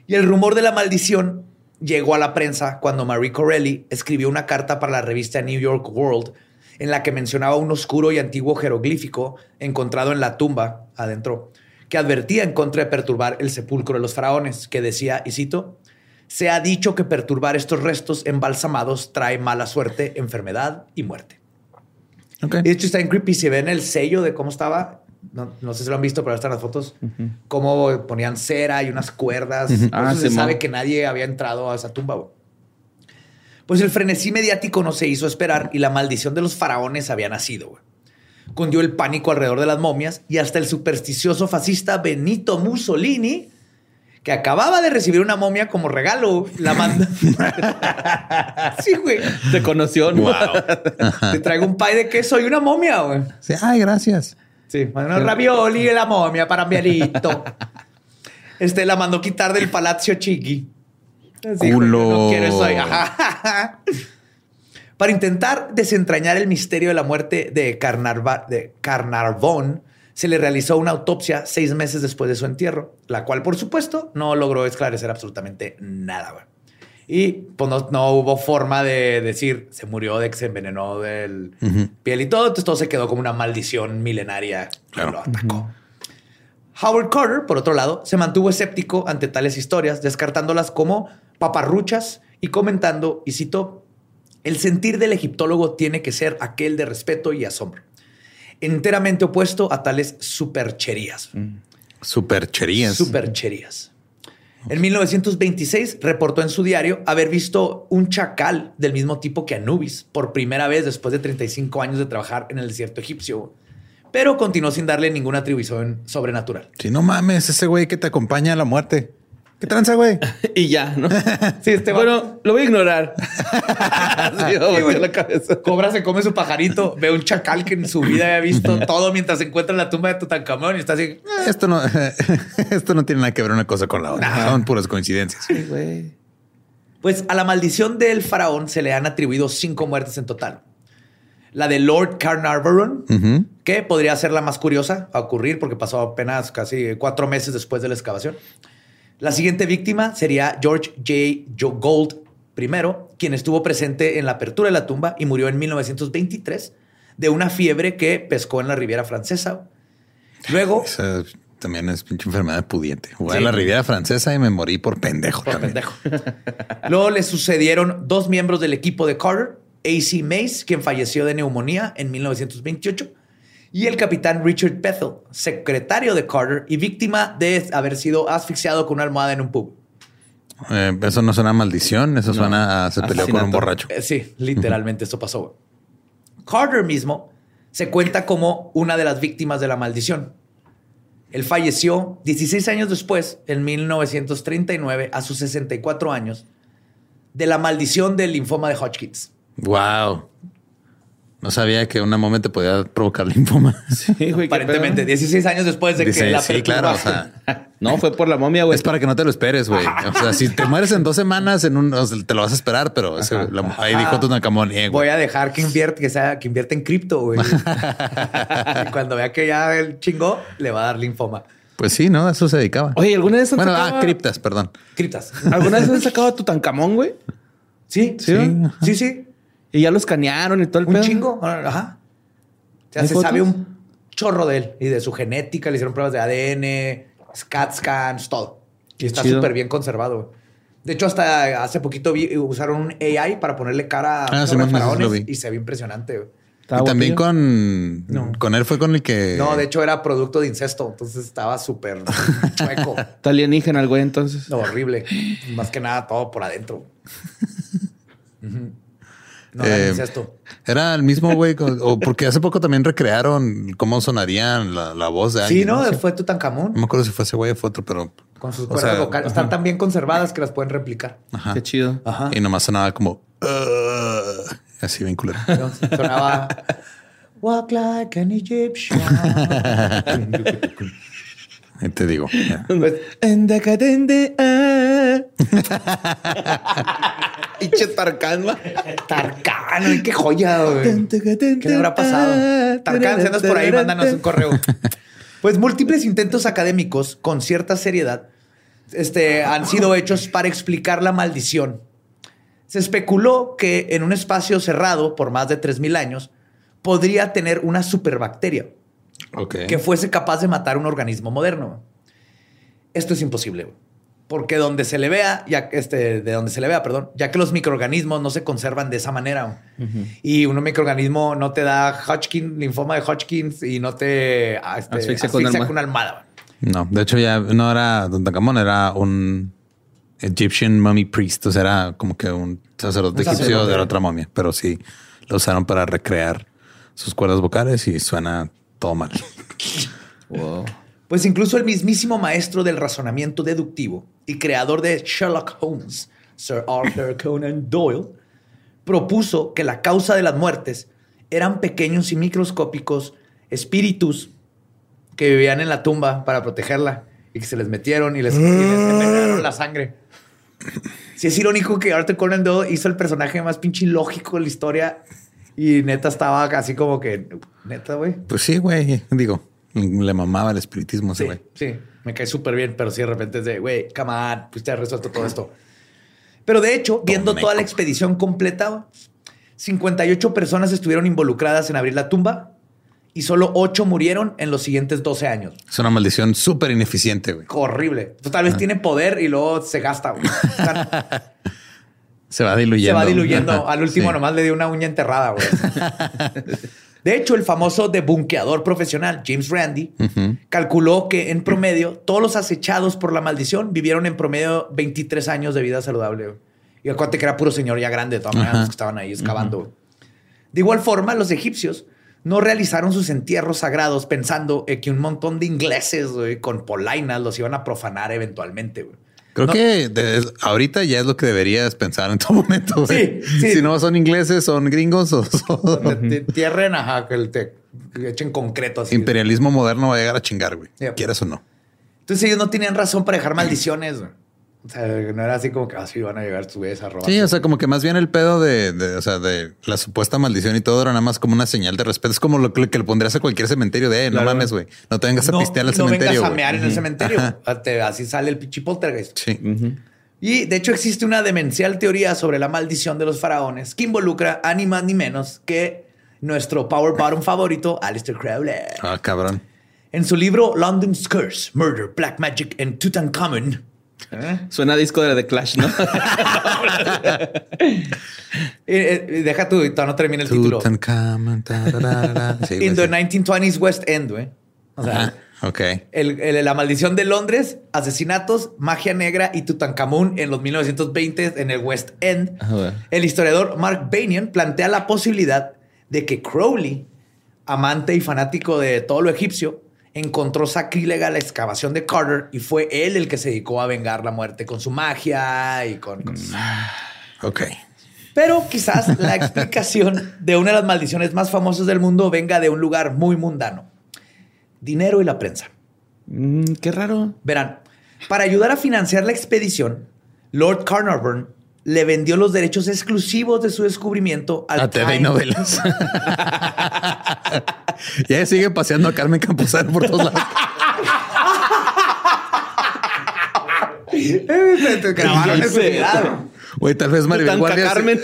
Speaker 4: Y el rumor de la maldición llegó a la prensa cuando Marie Corelli escribió una carta para la revista New York World en la que mencionaba un oscuro y antiguo jeroglífico encontrado en la tumba adentro, que advertía en contra de perturbar el sepulcro de los faraones, que decía, y cito, se ha dicho que perturbar estos restos embalsamados trae mala suerte, enfermedad y muerte.
Speaker 5: Ok.
Speaker 4: Y de hecho está en creepy. Si ven el sello de cómo estaba, no, no sé si lo han visto, pero están las fotos. Cómo ponían cera y unas cuerdas.
Speaker 3: Ah,
Speaker 4: se sabe que nadie había entrado a esa tumba. Pues el frenesí mediático no se hizo esperar y la maldición de los faraones había nacido. Cundió el pánico alrededor de las momias y hasta el supersticioso fascista Benito Mussolini, que acababa de recibir una momia como regalo, la manda. sí, güey.
Speaker 3: Te conoció, ¿no?
Speaker 5: Wow.
Speaker 4: Te traigo un pie de queso y una momia, güey.
Speaker 5: Sí, ay, gracias.
Speaker 4: Sí, unos ravioli y la momia para Mielito. Este la mandó quitar del Palazzo Chiqui. Así,
Speaker 5: Culo.
Speaker 4: "Joder, No quiero eso. Para intentar desentrañar el misterio de la muerte de, Carnarva- de Carnarvon, se le realizó una autopsia seis meses después de su entierro, la cual, por supuesto, no logró esclarecer absolutamente nada. güey. Y pues no, no hubo forma de decir se murió de que se envenenó del piel y todo. Entonces todo se quedó como una maldición milenaria que
Speaker 5: Claro.
Speaker 4: lo atacó. Howard Carter, por otro lado, se mantuvo escéptico ante tales historias, descartándolas como paparruchas y comentando, y citó, el sentir del egiptólogo tiene que ser aquel de respeto y asombro, enteramente opuesto a tales supercherías.
Speaker 5: Supercherías.
Speaker 4: Supercherías. En 1926 reportó en su diario haber visto un chacal del mismo tipo que Anubis por primera vez después de 35 años de trabajar en el desierto egipcio, pero continuó sin darle ninguna atribución sobrenatural.
Speaker 5: Si no mames, ese güey que te acompaña a la muerte. ¿Qué tranza, güey?
Speaker 3: Y ya, ¿no?
Speaker 4: Sí, este
Speaker 3: bueno, lo voy a ignorar. sí, me volteó la cabeza.
Speaker 4: Cobra se come su pajarito, ve un chacal que en su vida había visto todo mientras se encuentra en la tumba de Tutankamón y está así. "Eh".
Speaker 5: Esto no, esto no tiene nada que ver una cosa con la otra. Son puras coincidencias.
Speaker 3: Sí, güey.
Speaker 4: Pues a la maldición del faraón se le han atribuido cinco muertes en total. La de Lord Carnarvon, que podría ser la más curiosa a ocurrir porque pasó apenas casi cuatro meses después de la excavación. La siguiente víctima sería George J. Gold I, quien estuvo presente en la apertura de la tumba y murió en 1923 de una fiebre que pescó en la Riviera Francesa. Luego,
Speaker 5: Esa también es pinche enfermedad pudiente. A
Speaker 4: Sí.
Speaker 5: la Riviera Francesa y me morí por pendejo
Speaker 4: Por
Speaker 5: también.
Speaker 4: pendejo. Luego le sucedieron dos miembros del equipo de Carter, AC Mace, quien falleció de neumonía en 1928, y el capitán Richard Bethel, secretario de Carter y víctima de haber sido asfixiado con una almohada en un pub.
Speaker 5: Eh, eso no suena a maldición, eso suena a se peleó con un borracho.
Speaker 4: Eh, sí, literalmente esto pasó. Carter mismo se cuenta como una de las víctimas de la maldición. Él falleció 16 años después, en 1939, a sus 64 años, de la maldición del linfoma de Hodgkins.
Speaker 5: Wow. No sabía que una momia te podía provocar linfoma.
Speaker 3: Sí, güey,
Speaker 4: Aparentemente,
Speaker 3: pedo.
Speaker 4: 16 años después de
Speaker 5: Dice,
Speaker 4: que la
Speaker 5: sí, claro. O sea,
Speaker 3: No, fue por la momia, güey.
Speaker 5: es para que no te lo esperes, güey. O sea, si te mueres en dos semanas, en un, o sea, te lo vas a esperar, pero ese- la- ahí dijo Tutankamón, eh,
Speaker 4: Voy a dejar que invierte, que sea, que invierte en cripto, güey. y cuando vea que ya el chingó, le va a dar linfoma.
Speaker 5: Pues sí, ¿no? Eso se dedicaba.
Speaker 3: Oye, ¿alguna vez han
Speaker 5: bueno,
Speaker 3: sacado-
Speaker 5: ah, criptas, perdón.
Speaker 4: Criptas.
Speaker 3: ¿Alguna vez han sacado a Tutankamón, güey?
Speaker 4: Sí,
Speaker 3: Sí,
Speaker 4: sí, sí.
Speaker 3: Y ya lo escanearon y todo el
Speaker 4: Un
Speaker 3: pedo.
Speaker 4: chingo. Ajá. O sea,
Speaker 3: ¿Hay
Speaker 4: se
Speaker 3: fotos?
Speaker 4: sabe un chorro de él y de su genética. Le hicieron pruebas de ADN, CAT scans, todo. Y está súper bien conservado. De hecho, hasta hace poquito vi- usaron un AI para ponerle cara a
Speaker 5: Ah,
Speaker 4: los faraones y se ve impresionante. güey.
Speaker 5: Y también con,
Speaker 4: No.
Speaker 5: con él fue con el que.
Speaker 4: No, de hecho era producto de incesto. Entonces estaba súper chueco.
Speaker 3: Está alienígena el güey, entonces.
Speaker 4: No, horrible. Más que nada todo por adentro. Ujú. No era
Speaker 5: Eh,
Speaker 4: incesto.
Speaker 5: Era el mismo güey, o porque hace poco también recrearon cómo sonaría la, la voz de
Speaker 4: Sí,
Speaker 5: alguien.
Speaker 4: ¿no?
Speaker 5: Sí.
Speaker 4: Fue Tutankamón.
Speaker 5: No me acuerdo si fue ese güey o fue otro, pero.
Speaker 4: Con sus cuerdas vocales. Están tan bien conservadas que las pueden replicar.
Speaker 5: Ajá.
Speaker 3: Qué chido.
Speaker 4: Ajá.
Speaker 5: Y nomás sonaba como. "Ugh", así bien culero.
Speaker 4: ¿no? Sonaba Walk like an Egyptian.
Speaker 5: Ahí te digo.
Speaker 4: Pues,
Speaker 3: En decadente. ah. Pinche Tarkan.
Speaker 4: Tarkan, qué joya, güey. ¿Qué le habrá
Speaker 3: Ah,
Speaker 4: pasado? Tarkan, si andas por ahí, mándanos un correo. Pues múltiples intentos académicos con cierta seriedad este, han sido hechos para explicar la maldición. Se especuló que en un espacio cerrado por más de 3.000 años podría tener una superbacteria Que fuese capaz de matar un organismo moderno. Esto es imposible, güey. porque donde se le vea, ya este, de donde se le vea, perdón, ya que los microorganismos no se conservan de esa manera. Y un microorganismo no te da Hodgkin, linfoma de Hodgkins y no te ah, este,
Speaker 3: Asfixia
Speaker 4: asfixia,
Speaker 3: con almohada.
Speaker 4: una almohada. güey.
Speaker 5: No, de hecho ya no era Tutankamón, era un Egyptian mummy priest, o sea, era como que un sacerdote
Speaker 4: Un
Speaker 5: egipcio
Speaker 4: sacerdote.
Speaker 5: de la otra momia, pero sí lo usaron para recrear sus cuerdas vocales y suena todo mal.
Speaker 3: Wow.
Speaker 4: Pues incluso el mismísimo maestro del razonamiento deductivo y creador de Sherlock Holmes, Sir Arthur Conan Doyle, propuso que la causa de las muertes eran pequeños y microscópicos espíritus que vivían en la tumba para protegerla y que se les metieron y les, y les envenenaron la sangre. Sí, es irónico que Arthur Conan Doyle hizo el personaje más pinche ilógico de la historia y neta estaba así como que, neta, güey.
Speaker 5: Pues sí, güey, digo, le mamaba el espiritismo ese
Speaker 4: Sí,
Speaker 5: güey.
Speaker 4: sí, me cae súper bien, pero sí de repente es de, güey, come on, pues te has resuelto todo esto. Pero de hecho, viendo toda la expedición completa, güey, 58 personas estuvieron involucradas en abrir la tumba y solo 8 murieron en los siguientes 12 años.
Speaker 5: Es una maldición súper ineficiente, güey.
Speaker 4: Horrible. Pues, tal vez tiene poder y luego se gasta. güey.
Speaker 5: Se va diluyendo.
Speaker 4: se va diluyendo. Al último
Speaker 5: Sí.
Speaker 4: nomás le dio una uña enterrada, güey. De hecho, el famoso debunqueador profesional James Randi calculó que en promedio todos los acechados por la maldición vivieron en promedio 23 años de vida saludable. Y acuérdate que era puro señor ya grande, de todas maneras, que estaban ahí excavando. De igual forma, los egipcios no realizaron sus entierros sagrados pensando que un montón de ingleses con polainas los iban a profanar eventualmente. güey.
Speaker 5: Creo
Speaker 4: No.
Speaker 5: que de- ahorita ya es lo que deberías pensar en todo momento.
Speaker 4: Sí, sí.
Speaker 5: Si no son ingleses, son gringos o son-
Speaker 4: te entierren, ajá, que te echen concreto así.
Speaker 5: imperialismo moderno va a llegar a chingar, güey. Quieras o no.
Speaker 4: Entonces ellos no tenían razón para dejar maldiciones. güey. O sea, no era así como que así van a llegar tus güeyes a robar.
Speaker 5: Sí, o sea, como que más bien el pedo de, de, o sea, de la supuesta maldición y todo era nada más como una señal de respeto. Es como lo que, que le pondrías a cualquier cementerio de, eh, no
Speaker 3: Claro.
Speaker 5: mames, güey. No te vengas a
Speaker 4: no,
Speaker 5: pistear al
Speaker 4: no
Speaker 5: cementerio.
Speaker 4: vengas a mear en el cementerio.
Speaker 5: Ajá.
Speaker 4: Así sale el pinche poltergeist.
Speaker 5: Sí.
Speaker 4: Y de hecho existe una demencial teoría sobre la maldición de los faraones que involucra a ni más ni menos que nuestro power bottom favorito, Alistair Crowley.
Speaker 5: Ah, cabrón.
Speaker 4: En su libro London's Curse, Murder, Black Magic and Tutankhamun,
Speaker 3: Suena a disco de The Clash, ¿no?
Speaker 4: Eh, eh, deja todavía no termina el título.
Speaker 5: Sí,
Speaker 4: In the
Speaker 5: sí.
Speaker 4: 1920s West End, güey. O sea,
Speaker 5: Ajá, ok.
Speaker 4: el- el- la maldición de Londres, asesinatos, magia negra y Tutankamón en los 1920 en el West End.
Speaker 3: Ah.
Speaker 4: El historiador Mark Banion plantea la posibilidad de que Crowley, amante y fanático de todo lo egipcio, encontró sacrílega la excavación de Carter y fue él el que se dedicó a vengar la muerte con su magia y con... con-
Speaker 5: Ok.
Speaker 4: Pero quizás la explicación de una de las maldiciones más famosas del mundo venga de un lugar muy mundano. Dinero y la prensa.
Speaker 3: Mm, qué raro.
Speaker 4: Verán, para ayudar a financiar la expedición, Lord Carnarvon le vendió los derechos exclusivos de su descubrimiento al
Speaker 5: A TV y novelas. ya sigue paseando a Carmen Campuzano por todos lados.
Speaker 4: Te grabaron ese.
Speaker 5: Güey, tal vez Maribel Guardia.
Speaker 3: Carmen.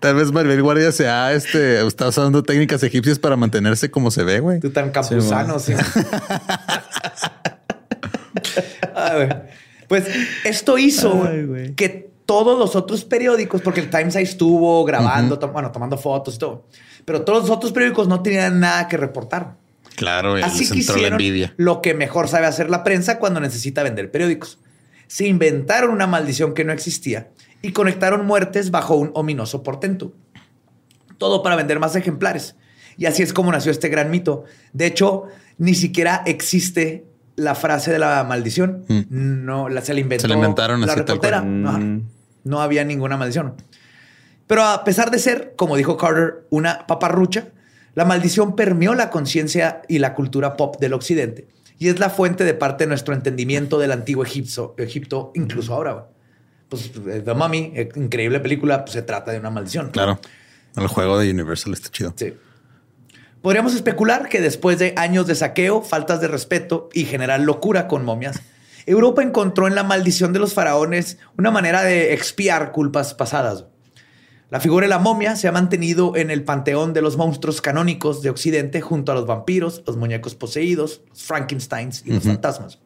Speaker 5: Tal vez Maribel Guardia se ha este, está usando técnicas egipcias para mantenerse como se ve, güey.
Speaker 4: Tú tan campusano, sí. Ay. Pues esto hizo
Speaker 3: Ay,
Speaker 4: que todos los otros periódicos, porque el Times ahí estuvo grabando, tom- bueno, tomando fotos y todo, pero todos los otros periódicos no tenían nada que reportar.
Speaker 5: Claro.
Speaker 4: Así
Speaker 5: les
Speaker 4: que
Speaker 5: entró la
Speaker 4: hicieron
Speaker 5: envidia.
Speaker 4: lo que mejor sabe hacer la prensa cuando necesita vender periódicos. Se inventaron una maldición que no existía y conectaron muertes bajo un ominoso portento. Todo para vender más ejemplares. Y así es como nació este gran mito. De hecho, ni siquiera existe la frase de la maldición.
Speaker 5: Mm.
Speaker 4: No, la, se la inventó
Speaker 5: Se la inventaron
Speaker 4: la
Speaker 5: así, tal
Speaker 4: reportera.
Speaker 3: cual. Mm.
Speaker 4: No había ninguna maldición. Pero a pesar de ser, como dijo Carter, una paparrucha, la maldición permeó la conciencia y la cultura pop del occidente y es la fuente de parte de nuestro entendimiento del antiguo Egipto, Egipto incluso ahora. Pues eh, The Mummy, eh, increíble película, pues se trata de una maldición.
Speaker 5: Claro. El juego de Universal está chido.
Speaker 4: Sí. Podríamos especular que después de años de saqueo, faltas de respeto y general locura con momias, Europa encontró en la maldición de los faraones una manera de expiar culpas pasadas. La figura de la momia se ha mantenido en el panteón de los monstruos canónicos de Occidente junto a los vampiros, los muñecos poseídos, los Frankensteins y los fantasmas.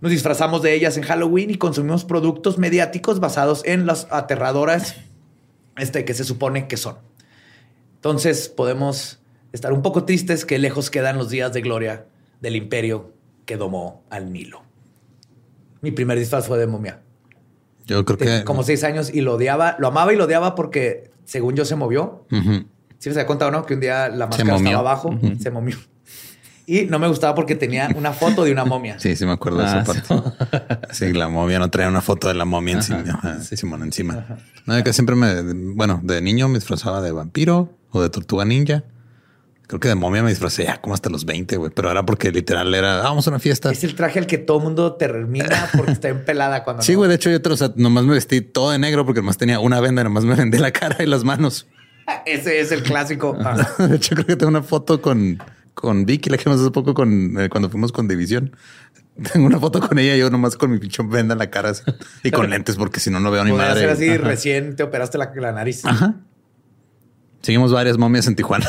Speaker 4: Nos disfrazamos de ellas en Halloween y consumimos productos mediáticos basados en las aterradoras este, que se supone que son. Entonces podemos estar un poco tristes que lejos quedan los días de gloria del imperio que domó al Nilo. Mi primer disfraz fue de momia.
Speaker 5: Yo creo
Speaker 4: Tenía
Speaker 5: que.
Speaker 4: como seis años y lo odiaba, lo amaba y lo odiaba porque según yo se movió.
Speaker 5: Ujú.
Speaker 4: ¿Sí se da cuenta o no? Que un día la máscara estaba abajo, se momió. Y no me gustaba porque tenía una foto de una momia.
Speaker 5: Sí, sí me acuerdo de
Speaker 3: Ah,
Speaker 5: esa parte. Sí, la momia no traía una foto de la momia encima. Ajá, Simón encima. No, que siempre me, bueno, de niño me disfrazaba de vampiro o de tortuga ninja. Creo que de momia me disfrazé ya como hasta los 20, güey. Pero era porque literal era, "Ah, vamos a una fiesta.
Speaker 4: Es el traje al que todo mundo termina porque está empelada cuando
Speaker 5: Sí,
Speaker 4: no.
Speaker 5: güey. De hecho, yo te- o sea, nomás me vestí todo de negro porque nomás tenía una venda, nomás me vendé la cara y las manos.
Speaker 4: Ese es el clásico.
Speaker 5: De hecho, creo que tengo una foto con, con Vicky, la que hicimos hace poco con, eh, cuando fuimos con División. Tengo una foto con ella, yo nomás con mi pinche venda en la cara así, y con lentes, porque si no, no veo ni madre.
Speaker 4: ser así,
Speaker 5: Ajá.
Speaker 4: recién te operaste la, la nariz.
Speaker 5: Ajá. Seguimos varias momias en Tijuana.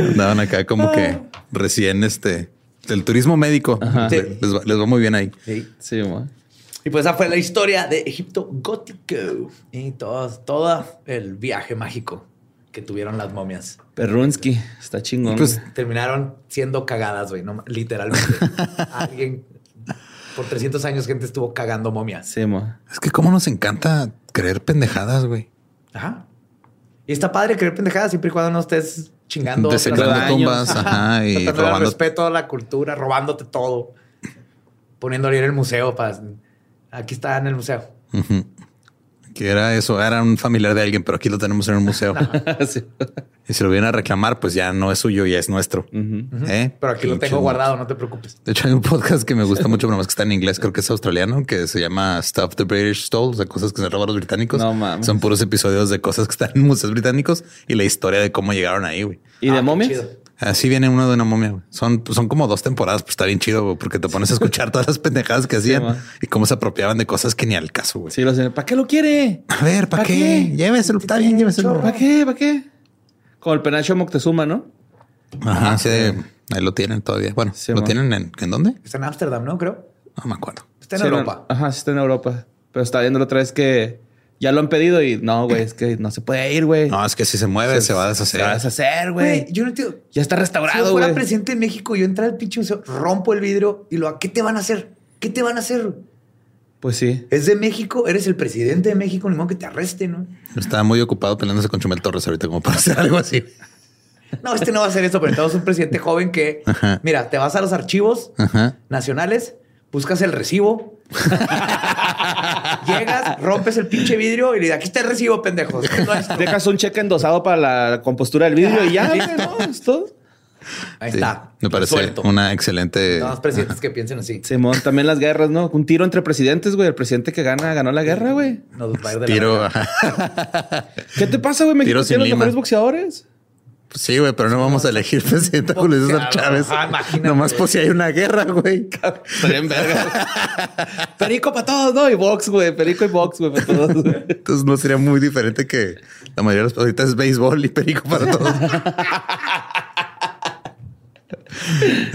Speaker 5: Andaban acá como que recién este del turismo médico.
Speaker 4: Sí.
Speaker 5: Les, va, les va muy bien ahí.
Speaker 4: Sí.
Speaker 3: Sí.
Speaker 4: Y pues esa fue la historia de Egipto gótico y todo, todo el viaje mágico que tuvieron las momias.
Speaker 3: Perrunsky. Está chingón.
Speaker 5: Pues
Speaker 4: Terminaron siendo cagadas, güey, no, literalmente. Alguien por 300 años gente estuvo cagando momias.
Speaker 3: sí, mo.
Speaker 5: es que cómo nos encanta creer pendejadas, güey.
Speaker 4: Ajá. Y está padre creer pendejadas siempre y cuando no estés chingando.
Speaker 5: Desecrando tumbas, ajá, y robando.
Speaker 4: respeto a la cultura, robándote todo. Poniéndole en el museo para... Aquí está en el museo.
Speaker 5: Ujú. Que era eso, era un familiar de alguien, pero aquí lo tenemos en un museo.
Speaker 3: Sí.
Speaker 5: Y si lo vienen a reclamar, pues ya no es suyo, ya es nuestro. ¿Eh?
Speaker 4: Pero aquí lo tengo guardado, no te preocupes.
Speaker 5: De hecho, hay un podcast que me gusta mucho, pero más que está en inglés, creo que es australiano, que se llama Stuff the British Stole, o sea, cosas que se roban los británicos.
Speaker 3: No mames.
Speaker 5: Son puros episodios de cosas que están en museos británicos y la historia de cómo llegaron ahí, güey.
Speaker 3: ¿Y
Speaker 4: Ah,
Speaker 3: de
Speaker 4: qué
Speaker 3: momias?
Speaker 5: Así viene uno de una momia. güey. Son, son como dos temporadas, pues está bien chido, güey, porque te pones a escuchar todas las pendejadas que hacían y cómo se apropiaban de cosas que ni al caso, güey.
Speaker 3: Sí, lo sé. ¿Para qué lo quiere?
Speaker 5: A ver, ¿para
Speaker 3: ¿Pa'
Speaker 5: qué?
Speaker 3: qué?
Speaker 5: Lléveselo, está bien, lléveselo.
Speaker 3: ¿Para qué? ¿Para qué? Como el penacho Moctezuma, ¿no?
Speaker 5: Ajá, sí, ahí lo tienen todavía. Bueno,
Speaker 3: Sí,
Speaker 5: ¿lo
Speaker 3: man.
Speaker 5: tienen en, en dónde?
Speaker 4: Está en Ámsterdam, ¿no? Creo.
Speaker 5: No me acuerdo.
Speaker 4: Está en
Speaker 3: Sí, no,
Speaker 4: Europa.
Speaker 3: ajá, sí está en Europa. Pero está viendo la otra vez que ya lo han pedido y no, güey, es que no se puede ir, güey.
Speaker 5: No, es que si se mueve, se, va a deshacer.
Speaker 3: Se va a deshacer,
Speaker 4: Güey, yo no entiendo.
Speaker 3: Ya está
Speaker 4: Si yo
Speaker 3: restaurado,
Speaker 4: fuera presidente de México, yo entrara al pinche museo, rompo el vidrio y lo, ¿qué te van a hacer? ¿Qué te van a hacer?
Speaker 3: Pues sí.
Speaker 4: Es de México, eres el presidente de México, ni modo que te arresten, ¿no?
Speaker 5: Está muy ocupado peleándose con Chumel Torres ahorita como para hacer algo así.
Speaker 4: No, este no va a hacer eso, pero entonces un presidente joven que,
Speaker 5: Ajá.
Speaker 4: mira, te vas a los archivos
Speaker 5: Ajá.
Speaker 4: nacionales, buscas el recibo, llegas, rompes el pinche vidrio y le dices, aquí está el recibo, pendejos. ¿Qué es nuestro?"
Speaker 3: Dejas un cheque endosado para la compostura del vidrio y ya, ¿no? Es todo.
Speaker 4: Ahí
Speaker 5: Sí,
Speaker 4: está.
Speaker 5: Me parece una excelente.
Speaker 4: No, los presidentes que piensen así.
Speaker 3: Simón, también las guerras, ¿no? Un tiro entre presidentes, güey. El presidente que gana, ganó la guerra, güey.
Speaker 4: Nos va a ir de la
Speaker 5: Tiro.
Speaker 3: ¿Qué te pasa, güey? México
Speaker 5: Tiro sin
Speaker 3: tiene los
Speaker 5: lima.
Speaker 3: mejores boxeadores.
Speaker 5: Sí, güey, pero no vamos a elegir presidente a Julio César. Chávez.
Speaker 4: Ah, imagínate,
Speaker 5: Nomás por si hay una guerra, güey.
Speaker 3: Verga. Perico para todos, ¿no? Y box, güey. Perico y box, güey, para todos.
Speaker 5: Entonces no sería muy diferente que la mayoría de los ahorita es béisbol y perico para todos.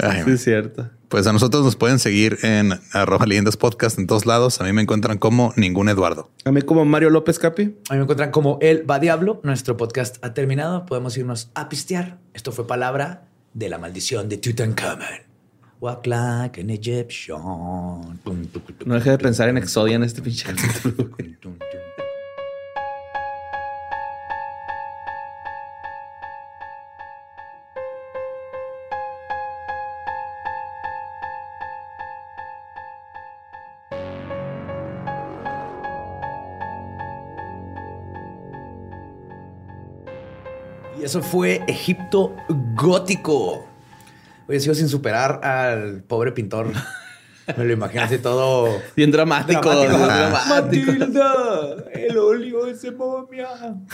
Speaker 5: Ay,
Speaker 3: Sí, es cierto.
Speaker 5: Pues a nosotros nos pueden seguir en arroba leyendas podcast en todos lados. A mí me encuentran como ningún Eduardo.
Speaker 3: A mí como Mario López Capi.
Speaker 4: A mí me encuentran como El Va Diablo. Nuestro podcast ha terminado. Podemos irnos a pistear. Esto fue palabra de la maldición de Tutankhamun. Walk like an Egyptian.
Speaker 3: No deje de pensar en Exodia en este pinche capítulo.
Speaker 4: eso fue Egipto gótico. Oye, sigo sin superar al pobre pintor. Me lo imagino así todo
Speaker 3: Bien dramático.
Speaker 4: Dramático. Matilda, el óleo es de momia.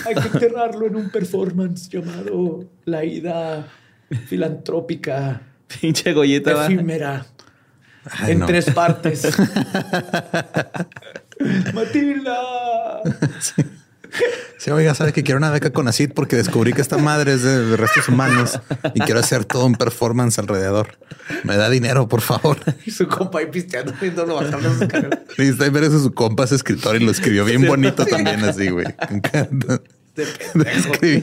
Speaker 4: Hay que enterrarlo en un performance llamado La Ida Filantrópica
Speaker 3: Pinche va.
Speaker 4: Efímera.
Speaker 5: Ay,
Speaker 4: en
Speaker 5: no.
Speaker 4: tres partes. Matilda.
Speaker 5: Sí, oiga, sabe que quiero una beca con ACID porque descubrí que esta madre es de, de restos humanos y quiero hacer todo un performance alrededor. Me da dinero, por favor.
Speaker 4: Y su compa ahí pisteando, viéndolo bajar las escaleras.
Speaker 5: Y está ver eso su compa es escritor y lo escribió bien bonito también así, güey. Me encanta.
Speaker 3: Sí.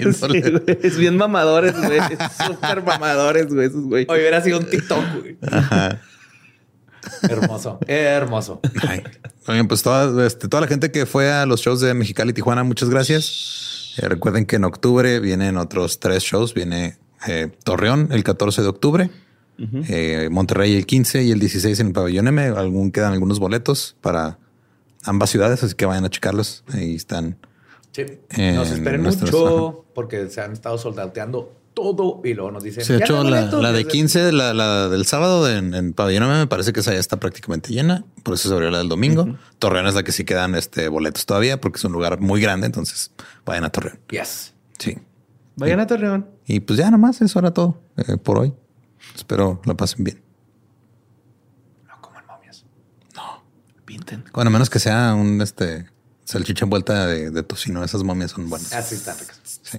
Speaker 3: Es bien mamadores, güey. Súper mamadores, güey, esos güey.
Speaker 4: Hoy hubiera sido un TikTok, güey.
Speaker 5: Ajá.
Speaker 4: Hermoso, hermoso.
Speaker 5: Ay. Pues toda, este, toda la gente que fue a los shows de Mexicali y Tijuana, muchas gracias. Eh, recuerden que en octubre vienen otros tres shows. Viene eh, Torreón el 14 de octubre, eh, Monterrey el 15 y el 16 en el pabellón M. Algún, quedan algunos boletos para ambas ciudades, así que vayan a checarlos. Ahí están.
Speaker 4: Sí. Nos esperen mucho porque se han estado soldateando todo y luego nos dicen.
Speaker 5: Sí, de
Speaker 4: "Ya
Speaker 5: hecho,
Speaker 4: no hay
Speaker 5: la,
Speaker 4: boletos".
Speaker 5: la de
Speaker 4: Y es
Speaker 5: 15, la, la del sábado en, en Pabellón me parece que esa ya está prácticamente llena. Por eso se abrió la del domingo. Torreón es la que sí quedan este, boletos todavía porque es un lugar muy grande. Entonces vayan a Torreón.
Speaker 4: Yes.
Speaker 5: Sí.
Speaker 3: Vayan a Torreón.
Speaker 5: Y pues ya nomás eso era todo eh, por hoy. Espero la pasen bien.
Speaker 4: No coman momias.
Speaker 3: Pinten.
Speaker 5: Bueno, a menos que sea un este salchicha envuelta de, de tocino. Esas momias son buenas.
Speaker 4: Así está ricas.
Speaker 5: Sí.